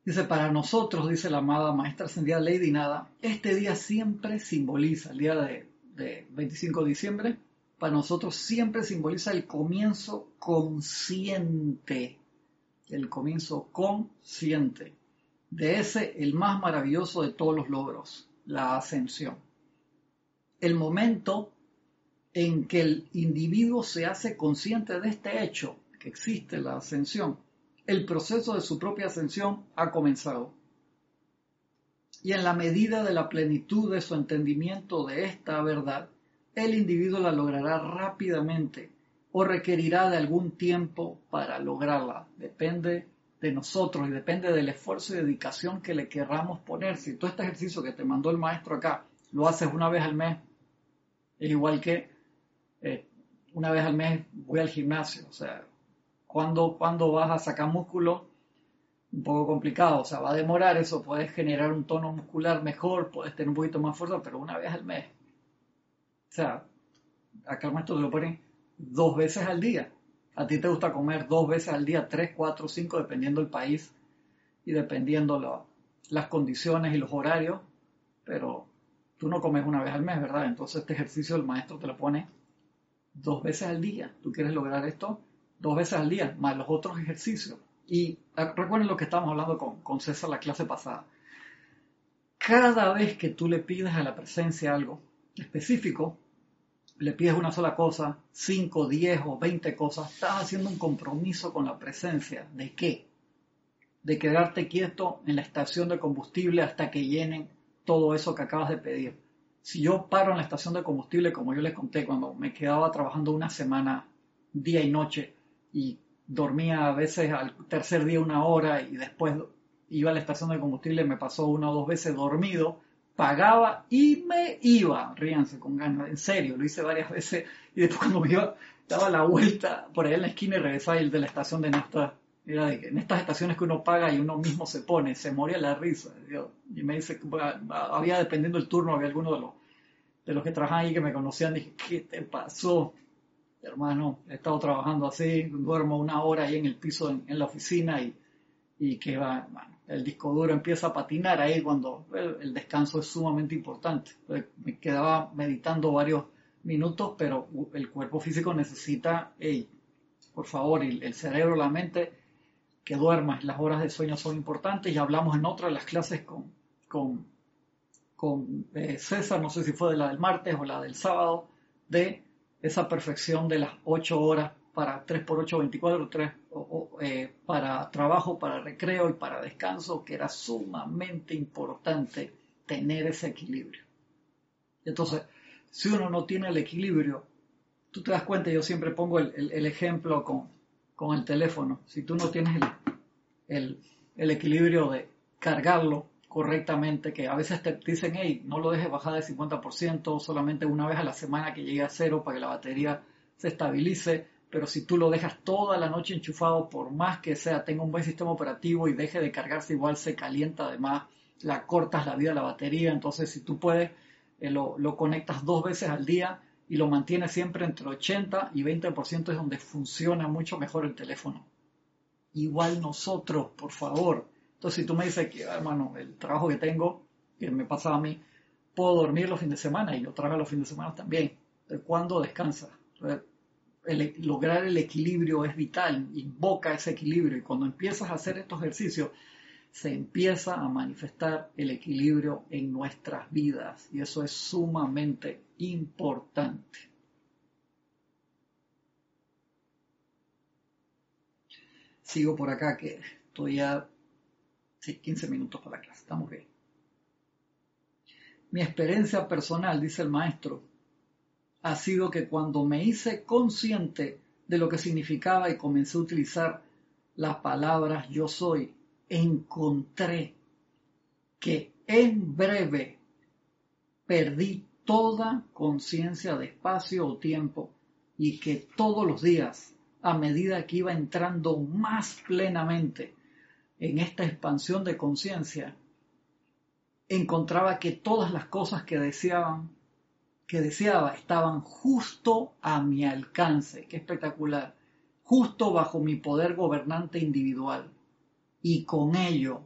Speaker 1: Dice, para nosotros, dice la amada maestra ascendida Lady Nada, este día siempre simboliza, el día de, de 25 de diciembre, para nosotros siempre simboliza el comienzo consciente, el comienzo consciente de ese, el más maravilloso de todos los logros, la ascensión. El momento en que el individuo se hace consciente de este hecho, que existe la ascensión, el proceso de su propia ascensión ha comenzado. Y en la medida de la plenitud de su entendimiento de esta verdad, el individuo la logrará rápidamente o requerirá de algún tiempo para lograrla. Depende de nosotros y depende del esfuerzo y dedicación que le querramos poner. Si todo este ejercicio que te mandó el maestro acá lo haces una vez al mes, es igual que eh, una vez al mes voy al gimnasio. O sea, cuando vas a sacar músculo, un poco complicado, o sea, va a demorar eso, puedes generar un tono muscular mejor, puedes tener un poquito más fuerza, pero una vez al mes. O sea, acá el maestro te lo pone dos veces al día. A ti te gusta comer dos veces al día, tres, cuatro, cinco, dependiendo del país y dependiendo las condiciones y los horarios, pero tú no comes una vez al mes, ¿verdad? Entonces este ejercicio el maestro te lo pone dos veces al día. ¿Tú quieres lograr esto? Dos veces al día, más los otros ejercicios. Y ah, recuerden lo que estábamos hablando con, con César la clase pasada. Cada vez que tú le pides a la presencia algo específico, le pides una sola cosa, 5, 10 o 20 cosas, estás haciendo un compromiso con la presencia. ¿De qué? De quedarte quieto en la estación de combustible hasta que llenen todo eso que acabas de pedir. Si yo paro en la estación de combustible, como yo les conté, cuando me quedaba trabajando una semana, día y noche, y dormía a veces al tercer día una hora y después iba a la estación de combustible, me pasó una o dos veces dormido, pagaba y me iba, ríanse con ganas, en serio, lo hice varias veces y después cuando me iba, daba la vuelta por ahí en la esquina y regresaba el de la estación de nafta. Era en estas estaciones que uno paga y uno mismo se pone, se moría la risa. Y me dice había, dependiendo del turno, había algunos de los, de los que trabajaban ahí que me conocían, dije, ¿qué te pasó? Hermano, he estado trabajando así, duermo una hora ahí en el piso en, la oficina y, y que va, el disco duro empieza a patinar ahí cuando el, descanso es sumamente importante. me quedaba meditando varios minutos, pero el cuerpo físico necesita, hey, por favor, el cerebro, la mente, que duermas. Las horas de sueño son importantes. Ya hablamos en otra de las clases con, con, con eh, César, no sé si fue de la del martes o la del sábado, de esa perfección de las ocho horas para 3x8, 24, 3 eh, para trabajo, para recreo y para descanso, que era sumamente importante tener ese equilibrio. Entonces, si uno no tiene el equilibrio, tú te das cuenta, yo siempre pongo el, ejemplo con, con, el teléfono, si tú no tienes el, el, equilibrio de cargarlo correctamente, que a veces te dicen, hey, no lo dejes bajar de 50%, solamente una vez a la semana que llegue a cero para que la batería se estabilice, pero si tú lo dejas toda la noche enchufado, por más que sea, tenga un buen sistema operativo y deje de cargarse, igual se calienta, además la cortas la vida de la batería, entonces si tú puedes, eh, lo, lo, conectas dos veces al día y lo mantienes siempre entre 80 y 20% es donde funciona mucho mejor el teléfono. Igual nosotros, por favor. Entonces si tú me dices que, hermano, el trabajo que tengo, que me pasa a mí, puedo dormir los fines de semana y yo trabajo los fines de semana también. ¿Cuándo descansa? lograr el equilibrio es vital, invoca ese equilibrio y cuando empiezas a hacer estos ejercicios se empieza a manifestar el equilibrio en nuestras vidas y eso es sumamente importante. Sigo por acá que estoy ya Sí, 15 minutos para la clase, estamos bien. Mi experiencia personal, dice el maestro, ha sido que cuando me hice consciente de lo que significaba y comencé a utilizar las palabras yo soy, encontré que en breve perdí toda conciencia de espacio o tiempo y que todos los días, a medida que iba entrando más plenamente en esta expansión de conciencia, encontraba que todas las cosas que deseaban, que deseaba estaban justo a mi alcance, qué espectacular, justo bajo mi poder gobernante individual. Y con ello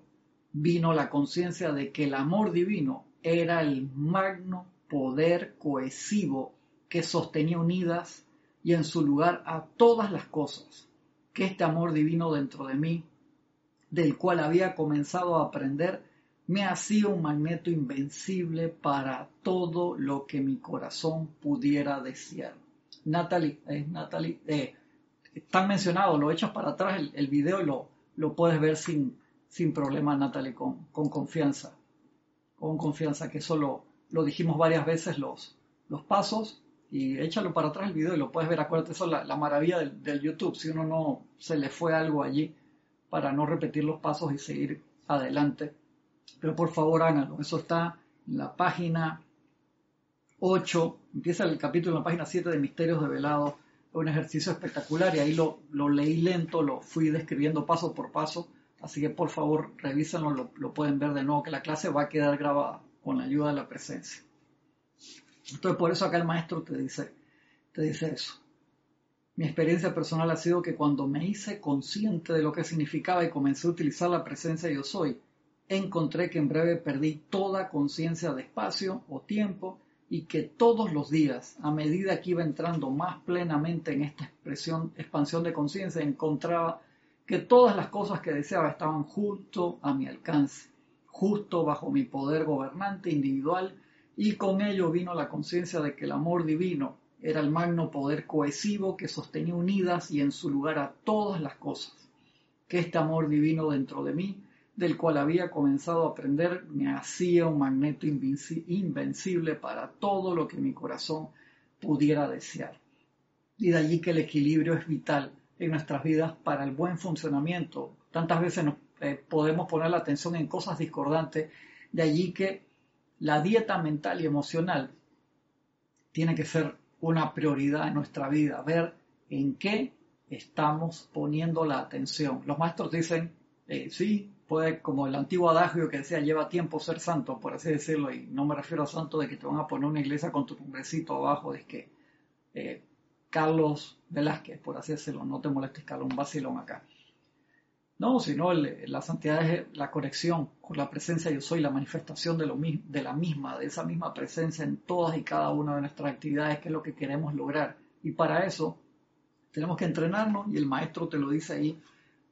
Speaker 1: vino la conciencia de que el amor divino era el magno poder cohesivo que sostenía unidas y en su lugar a todas las cosas, que este amor divino dentro de mí, del cual había comenzado a aprender, me hacía un magneto invencible para todo lo que mi corazón pudiera desear. Natalie, eh, Natalie, eh, están mencionados, lo echas para atrás el, video y lo, lo puedes ver sin, sin problema, Natalie, con, con confianza. Con confianza, que eso lo, lo dijimos varias veces, los, los pasos, y échalo para atrás el video y lo puedes ver. Acuérdate, eso es la, la maravilla del, del, YouTube. Si uno no se le fue algo allí para no repetir los pasos y seguir adelante. Pero por favor háganlo. Eso está en la página 8. Empieza el capítulo en la página 7 de Misterios de Velado. Es un ejercicio espectacular y ahí lo, leí lento, lo fui describiendo paso por paso. Así que por favor revísenlo, lo, lo pueden ver de nuevo, que la clase va a quedar grabada con la ayuda de la presencia. Entonces por eso acá el maestro te dice, te dice eso. Mi experiencia personal ha sido que cuando me hice consciente de lo que significaba y comencé a utilizar la presencia yo soy, encontré que en breve perdí toda conciencia de espacio o tiempo y que todos los días, a medida que iba entrando más plenamente en esta expresión, expansión de conciencia, encontraba que todas las cosas que deseaba estaban justo a mi alcance, justo bajo mi poder gobernante individual y con ello vino la conciencia de que el amor divino era el magno poder cohesivo que sostenía unidas y en su lugar a todas las cosas, que este amor divino dentro de mí, del cual había comenzado a aprender, me hacía un magneto invencible para todo lo que mi corazón pudiera desear. Y de allí que el equilibrio es vital en nuestras vidas para el buen funcionamiento. Tantas veces nos eh, podemos poner la atención en cosas discordantes, de allí que la dieta mental y emocional tiene que ser una prioridad en nuestra vida, ver en qué estamos poniendo la atención. Los maestros dicen, eh, sí, puede, como el antiguo adagio que decía, lleva tiempo ser santo, por así decirlo, y no me refiero a santo de que te van a poner una iglesia con tu nombrecito abajo, de que eh, Carlos Velázquez, por así decirlo, no te molestes, Carlos, un vacilón acá. No, sino la santidad es la conexión con la presencia yo soy, la manifestación de, lo, de la misma, de esa misma presencia en todas y cada una de nuestras actividades, que es lo que queremos lograr. Y para eso tenemos que entrenarnos y el maestro te lo dice ahí,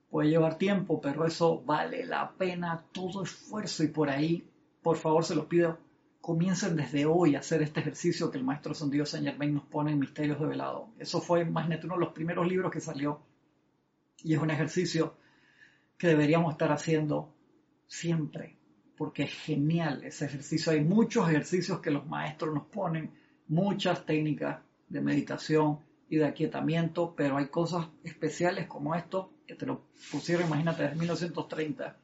Speaker 1: puede llevar tiempo, pero eso vale la pena, todo esfuerzo y por ahí, por favor se los pido, comiencen desde hoy a hacer este ejercicio que el maestro San Dios Saint Germain nos pone en Misterios de Velado. Eso fue, imagínate, uno de los primeros libros que salió y es un ejercicio que deberíamos estar haciendo siempre, porque es genial ese ejercicio. Hay muchos ejercicios que los maestros nos ponen, muchas técnicas de meditación y de aquietamiento, pero hay cosas especiales como esto que te lo pusieron, imagínate, desde 1930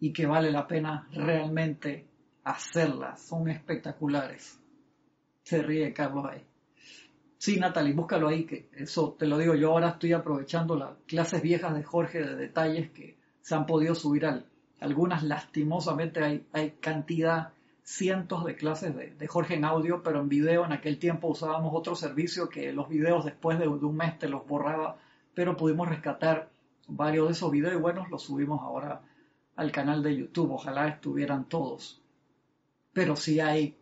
Speaker 1: y que vale la pena realmente hacerlas, son espectaculares. Se ríe Carlos ahí. Sí, Natalie, búscalo ahí, que eso te lo digo, yo ahora estoy aprovechando las clases viejas de Jorge de detalles que se han podido subir al, algunas lastimosamente hay, hay cantidad, cientos de clases de, Jorge en audio, pero en video en aquel tiempo usábamos otro servicio que los videos después de, un mes te los borraba, pero pudimos rescatar varios de esos videos y bueno, los subimos ahora al canal de YouTube, ojalá estuvieran todos. Pero sí hay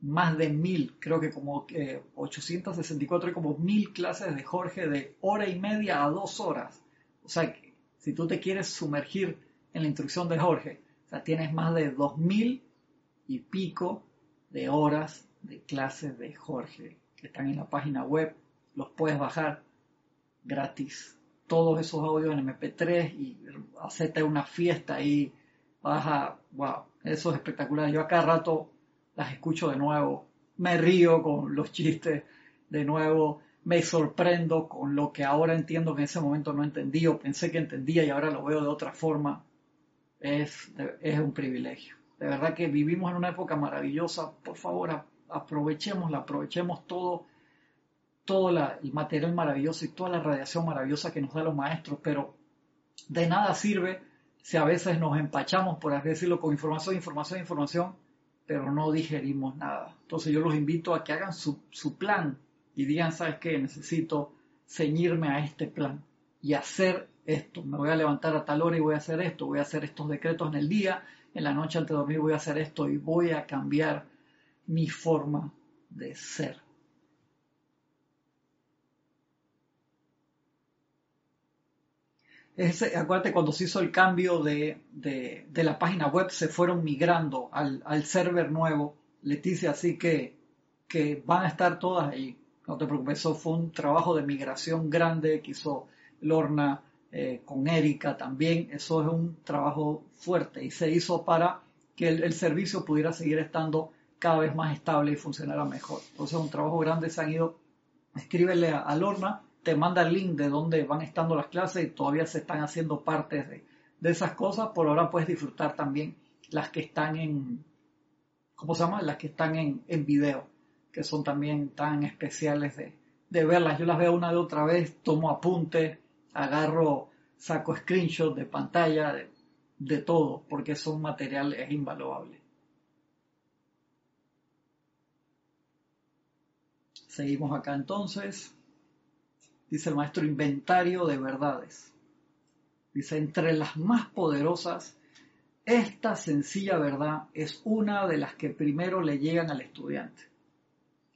Speaker 1: más de mil, creo que como 864 y como mil clases de Jorge de hora y media a dos horas. O sea, si tú te quieres sumergir en la instrucción de Jorge, o sea, tienes más de dos mil y pico de horas de clases de Jorge que están en la página web, los puedes bajar gratis todos esos audios en MP3 y hacerte una fiesta y vas a, wow, eso es espectacular. Yo a cada rato las escucho de nuevo, me río con los chistes de nuevo, me sorprendo con lo que ahora entiendo que en ese momento no entendí o pensé que entendía y ahora lo veo de otra forma. Es, es un privilegio. De verdad que vivimos en una época maravillosa. Por favor, aprovechémosla, aprovechemos todo todo el material maravilloso y toda la radiación maravillosa que nos da los maestros, pero de nada sirve si a veces nos empachamos, por así decirlo, con información, información, información, pero no digerimos nada. Entonces yo los invito a que hagan su, su plan y digan, ¿sabes qué? Necesito ceñirme a este plan y hacer esto. Me voy a levantar a tal hora y voy a hacer esto, voy a hacer estos decretos en el día, en la noche antes de dormir voy a hacer esto y voy a cambiar mi forma de ser. Ese, acuérdate, cuando se hizo el cambio de, la página web, se fueron migrando al, server nuevo, Leticia, así que, que van a estar todas ahí. No te preocupes, eso fue un trabajo de migración grande que hizo Lorna eh, con Erika también. Eso es un trabajo fuerte y se hizo para que el, servicio pudiera seguir estando cada vez más estable y funcionara mejor. Entonces, un trabajo grande se han ido. Escríbele a Lorna te manda el link de dónde van estando las clases y todavía se están haciendo partes de, esas cosas. Por ahora puedes disfrutar también las que están en, ¿cómo se llama? Las que están en, en video, que son también tan especiales de, de verlas. Yo las veo una de otra vez, tomo apuntes, agarro, saco screenshot de pantalla, de, de todo, porque son materiales invaluables. Seguimos acá entonces dice el maestro, inventario de verdades. Dice, entre las más poderosas, esta sencilla verdad es una de las que primero le llegan al estudiante.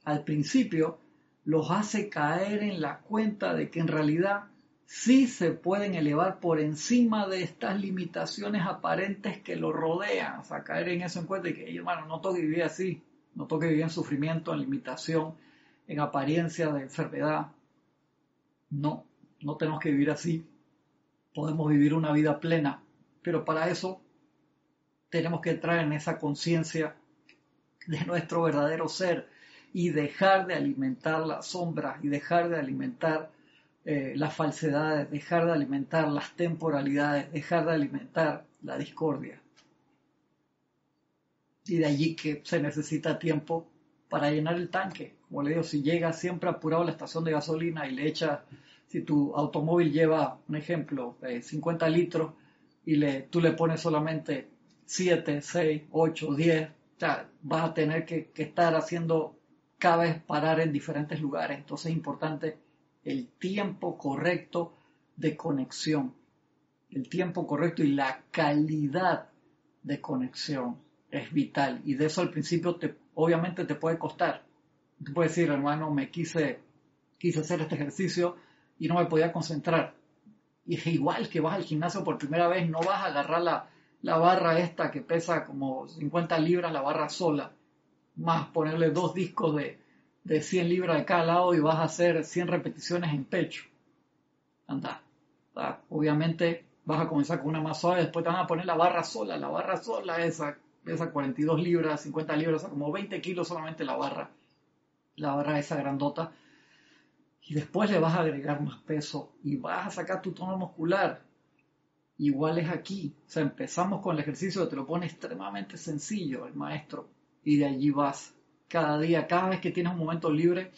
Speaker 1: Al principio los hace caer en la cuenta de que en realidad sí se pueden elevar por encima de estas limitaciones aparentes que lo rodean. O sea, caer en eso en cuenta y que, hermano, no toque vivir así, no toque vivir en sufrimiento, en limitación, en apariencia de enfermedad, no, no tenemos que vivir así. Podemos vivir una vida plena, pero para eso tenemos que entrar en esa conciencia de nuestro verdadero ser y dejar de alimentar las sombras y dejar de alimentar eh, las falsedades, dejar de alimentar las temporalidades, dejar de alimentar la discordia. Y de allí que se necesita tiempo para llenar el tanque. Como le digo, si llega siempre apurado a la estación de gasolina y le echa, si tu automóvil lleva, un ejemplo, 50 eh, litros y le, tú le pones solamente 7, 6, 8, 10, vas a tener que, estar haciendo cada vez parar en diferentes lugares. Entonces es importante el tiempo correcto de conexión, el tiempo correcto y la calidad de conexión es vital. Y de eso al principio te obviamente te puede costar. Tú puedes decir, hermano, me quise, quise hacer este ejercicio y no me podía concentrar. Y es igual que vas al gimnasio por primera vez, no vas a agarrar la, la barra esta que pesa como 50 libras, la barra sola, más ponerle dos discos de, de 100 libras de cada lado y vas a hacer 100 repeticiones en pecho. Anda. Obviamente vas a comenzar con una más suave, después te van a poner la barra sola, la barra sola esa pesa 42 libras, 50 libras, como 20 kilos solamente la barra, la barra esa grandota. Y después le vas a agregar más peso y vas a sacar tu tono muscular. Igual es aquí. O sea, empezamos con el ejercicio que te lo pone extremadamente sencillo el maestro. Y de allí vas. Cada día, cada vez que tienes un momento libre,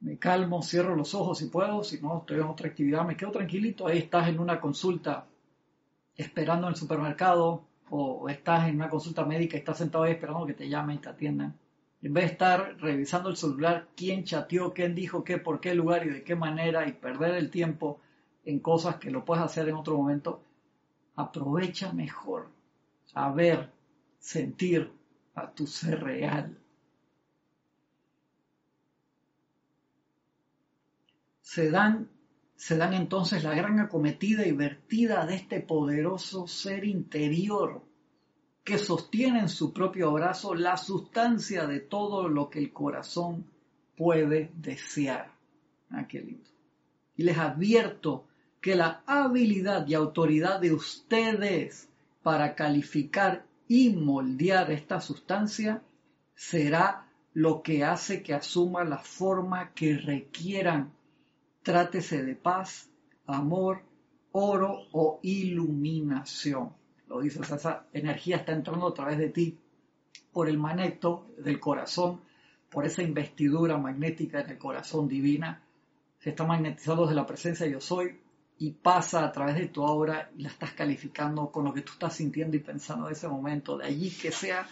Speaker 1: me calmo, cierro los ojos si puedo, si no estoy en otra actividad, me quedo tranquilito, ahí estás en una consulta esperando en el supermercado, o estás en una consulta médica estás sentado ahí esperando que te llamen y te atiendan. En vez de estar revisando el celular, quién chateó, quién dijo qué, por qué lugar y de qué manera y perder el tiempo en cosas que lo puedes hacer en otro momento, aprovecha mejor a ver, sentir a tu ser real. Se dan se dan entonces la gran acometida y vertida de este poderoso ser interior que sostiene en su propio brazo la sustancia de todo lo que el corazón puede desear. Ah, qué lindo. Y les advierto que la habilidad y autoridad de ustedes para calificar y moldear esta sustancia será lo que hace que asuma la forma que requieran. Trátese de paz, amor, oro o iluminación. Lo dices, esa energía está entrando a través de ti por el manecto del corazón, por esa investidura magnética en el corazón divina. Se está magnetizando desde la presencia de yo soy y pasa a través de tu obra y la estás calificando con lo que tú estás sintiendo y pensando en ese momento. De allí que sea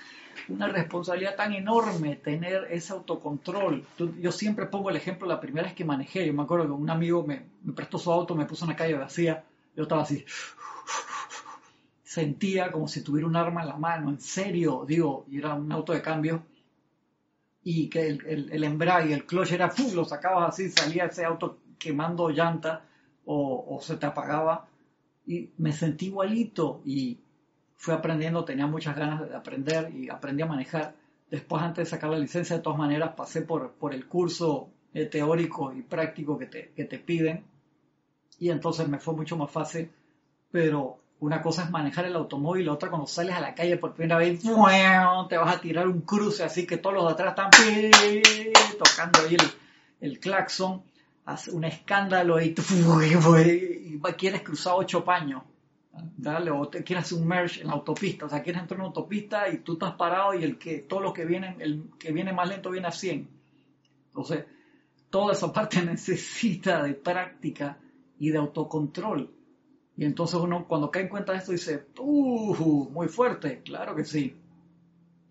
Speaker 1: una responsabilidad tan enorme tener ese autocontrol. yo siempre pongo el ejemplo la primera vez que manejé. Yo me acuerdo que un amigo me, me prestó su auto, me puso en una calle vacía. Yo estaba así. Sentía como si tuviera un arma en la mano, en serio, digo, y era un auto de cambio. Y que el, el, embrague, el clutch era, ¡pum! lo sacabas así, salía ese auto quemando llanta o, o se te apagaba. Y me sentí igualito. Y fui aprendiendo, tenía muchas ganas de aprender y aprendí a manejar. Después, antes de sacar la licencia, de todas maneras, pasé por, por el curso eh, teórico y práctico que te, que te piden. Y entonces me fue mucho más fácil. Pero una cosa es manejar el automóvil, la otra cuando sales a la calle por primera vez, te vas a tirar un cruce así que todos los de atrás están tocando ahí el, claxon, hace un escándalo y, y quieres cruzar ocho paños dale, o te quieres hacer un merge en la autopista, o sea, quieres entrar en una autopista y tú estás parado y el que, todo lo que viene, el que viene más lento viene a 100. Entonces, toda esa parte necesita de práctica y de autocontrol. Y entonces uno cuando cae en cuenta de esto dice, uh, muy fuerte, claro que sí.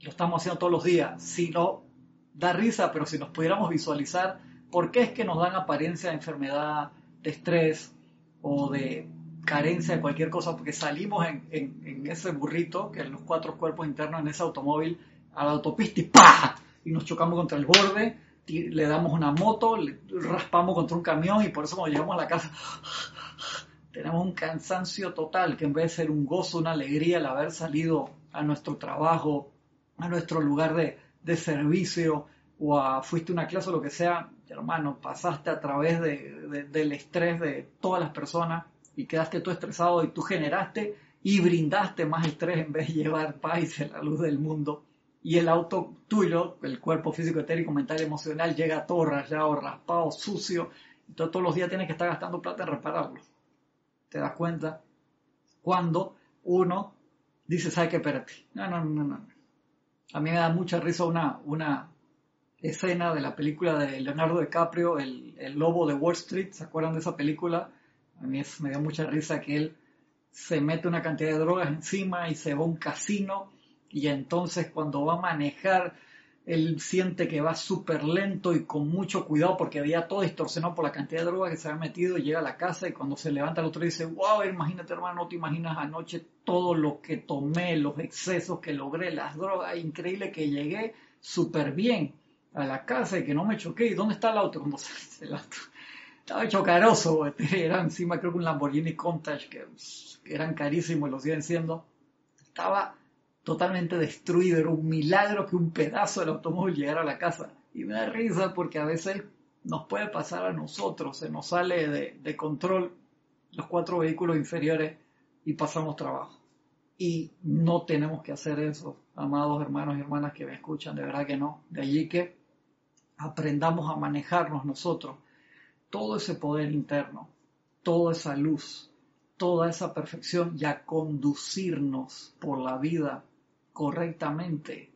Speaker 1: Lo estamos haciendo todos los días. Si no, da risa, pero si nos pudiéramos visualizar por qué es que nos dan apariencia de enfermedad, de estrés o de carencia de cualquier cosa, porque salimos en, ese burrito, que en los cuatro cuerpos internos en ese automóvil, a la autopista y ¡pa! Y nos chocamos contra el borde, le damos una moto, le raspamos contra un camión y por eso cuando llegamos a la casa tenemos un cansancio total, que en vez de ser un gozo, una alegría el haber salido a nuestro trabajo, a nuestro lugar de, servicio o a, fuiste una clase o lo que sea, hermano, pasaste a través del estrés de todas las personas y quedaste tú estresado y tú generaste y brindaste más estrés en vez de llevar paz en la luz del mundo. Y el auto tuyo, el cuerpo físico, etérico, mental, emocional, llega todo rayado, raspado, sucio. Entonces todos los días tienes que estar gastando plata en repararlo. ¿Te das cuenta? Cuando uno dice, ¿sabes qué? Espérate. No, no, no, no. A mí me da mucha risa una, una escena de la película de Leonardo DiCaprio, el, el lobo de Wall Street. ¿Se acuerdan de esa película? A mí me dio mucha risa que él se mete una cantidad de drogas encima y se va a un casino y entonces cuando va a manejar él siente que va súper lento y con mucho cuidado porque había todo distorsionado por la cantidad de drogas que se había metido llega a la casa y cuando se levanta el otro dice, wow, imagínate hermano, no te imaginas anoche todo lo que tomé, los excesos que logré, las drogas, increíble que llegué súper bien a la casa y que no me choqué. ¿Y dónde está el auto? Cuando se, el auto estaba hecho caroso, era encima creo que un Lamborghini Countach que, eran carísimos y lo siguen siendo. Estaba totalmente destruido, era un milagro que un pedazo del automóvil llegara a la casa. Y me da risa porque a veces nos puede pasar a nosotros, se nos sale de, control los cuatro vehículos inferiores y pasamos trabajo. Y no tenemos que hacer eso, amados hermanos y hermanas que me escuchan, de verdad que no. De allí que aprendamos a manejarnos nosotros todo ese poder interno, toda esa luz, toda esa perfección y a conducirnos por la vida correctamente,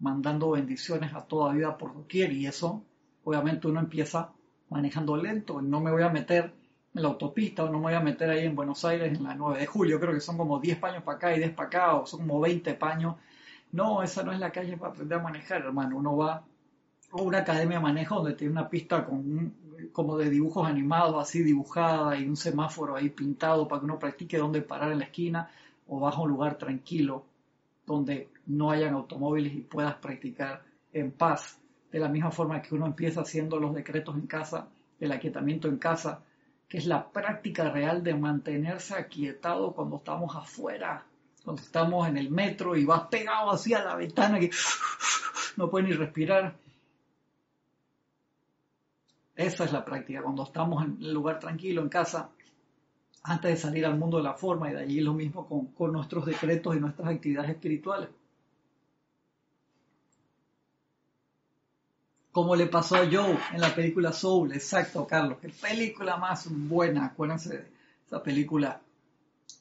Speaker 1: mandando bendiciones a toda vida por doquier. Y eso, obviamente, uno empieza manejando lento. No me voy a meter en la autopista o no me voy a meter ahí en Buenos Aires en la 9 de julio. Creo que son como 10 paños para acá y 10 para acá, o son como 20 paños. No, esa no es la calle para aprender a manejar, hermano. Uno va a una academia de manejo donde tiene una pista con como de dibujos animados, así dibujada y un semáforo ahí pintado para que uno practique dónde parar en la esquina o bajo un lugar tranquilo donde no hayan automóviles y puedas practicar en paz. De la misma forma que uno empieza haciendo los decretos en casa, el aquietamiento en casa, que es la práctica real de mantenerse aquietado cuando estamos afuera, cuando estamos en el metro y vas pegado así a la ventana que no puedes ni respirar Esa es la práctica. Cuando estamos en el lugar tranquilo, en casa, antes de salir al mundo de la forma, y de allí lo mismo con, nuestros decretos y nuestras actividades espirituales. como le pasó a Joe en la película Soul, exacto, Carlos, qué película más buena, acuérdense de esa película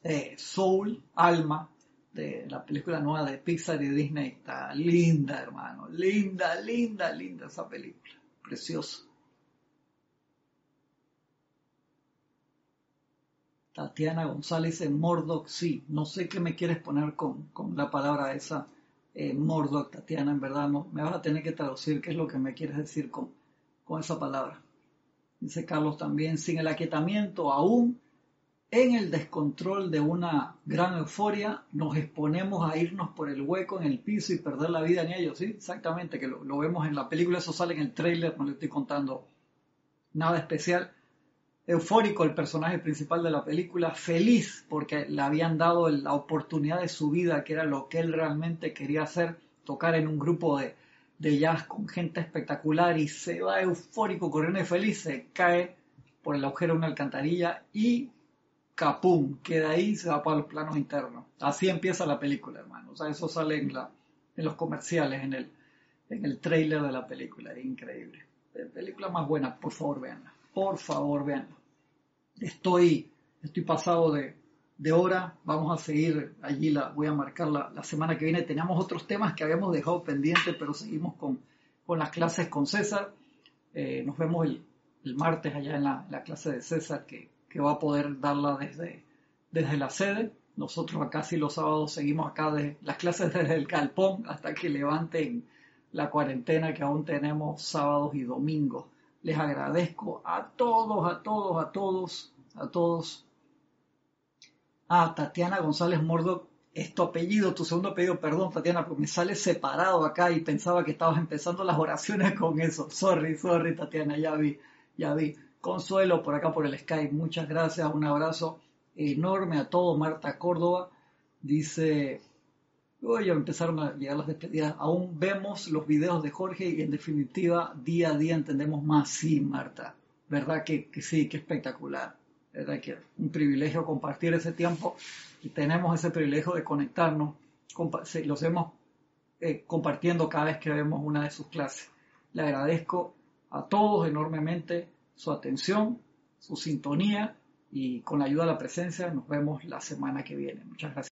Speaker 1: eh, Soul, Alma, de la película nueva de Pixar y Disney, está linda, hermano, linda, linda, linda esa película, preciosa. Tatiana González en Mordoc, sí, no sé qué me quieres poner con, con la palabra esa eh, Mordoc, Tatiana, en verdad, no, me vas a tener que traducir qué es lo que me quieres decir con, con esa palabra. Dice Carlos también, sin el aquietamiento aún en el descontrol de una gran euforia, nos exponemos a irnos por el hueco en el piso y perder la vida en ello, ¿sí? Exactamente, que lo, lo vemos en la película, eso sale en el trailer, no le estoy contando nada especial, eufórico el personaje principal de la película, feliz porque le habían dado la oportunidad de su vida, que era lo que él realmente quería hacer, tocar en un grupo de, jazz con gente espectacular y se va eufórico, corriendo y feliz, se cae por el agujero de una alcantarilla y capum, queda ahí y se va para los planos internos. Así empieza la película, hermano. O sea, eso sale en, en los comerciales, en el, en el trailer de la película. increíble. película más buena, por favor, veanla. Por favor, veanla estoy, estoy pasado de, hora, vamos a seguir allí, la, voy a marcar la, semana que viene. Teníamos otros temas que habíamos dejado pendientes, pero seguimos con, las clases con César. Eh, nos vemos el, martes allá en la, clase de César, que, va a poder darla desde, desde la sede. Nosotros acá sí los sábados seguimos acá de las clases desde el Calpón hasta que levanten la cuarentena que aún tenemos sábados y domingos. Les agradezco a todos, a todos, a todos, a todos. Ah, Tatiana González Mordo, es tu apellido, tu segundo apellido, perdón Tatiana, porque me sale separado acá y pensaba que estabas empezando las oraciones con eso. Sorry, sorry Tatiana, ya vi, ya vi. Consuelo por acá por el Skype, muchas gracias, un abrazo enorme a todos. Marta Córdoba dice, Hoy empezaron a llegar las despedidas. Aún vemos los videos de Jorge y en definitiva día a día entendemos más. Sí, Marta. ¿Verdad que, sí? Qué espectacular. ¿Verdad que un privilegio compartir ese tiempo y tenemos ese privilegio de conectarnos. Lo hacemos eh, compartiendo cada vez que vemos una de sus clases. Le agradezco a todos enormemente su atención, su sintonía y con la ayuda de la presencia nos vemos la semana que viene. Muchas gracias.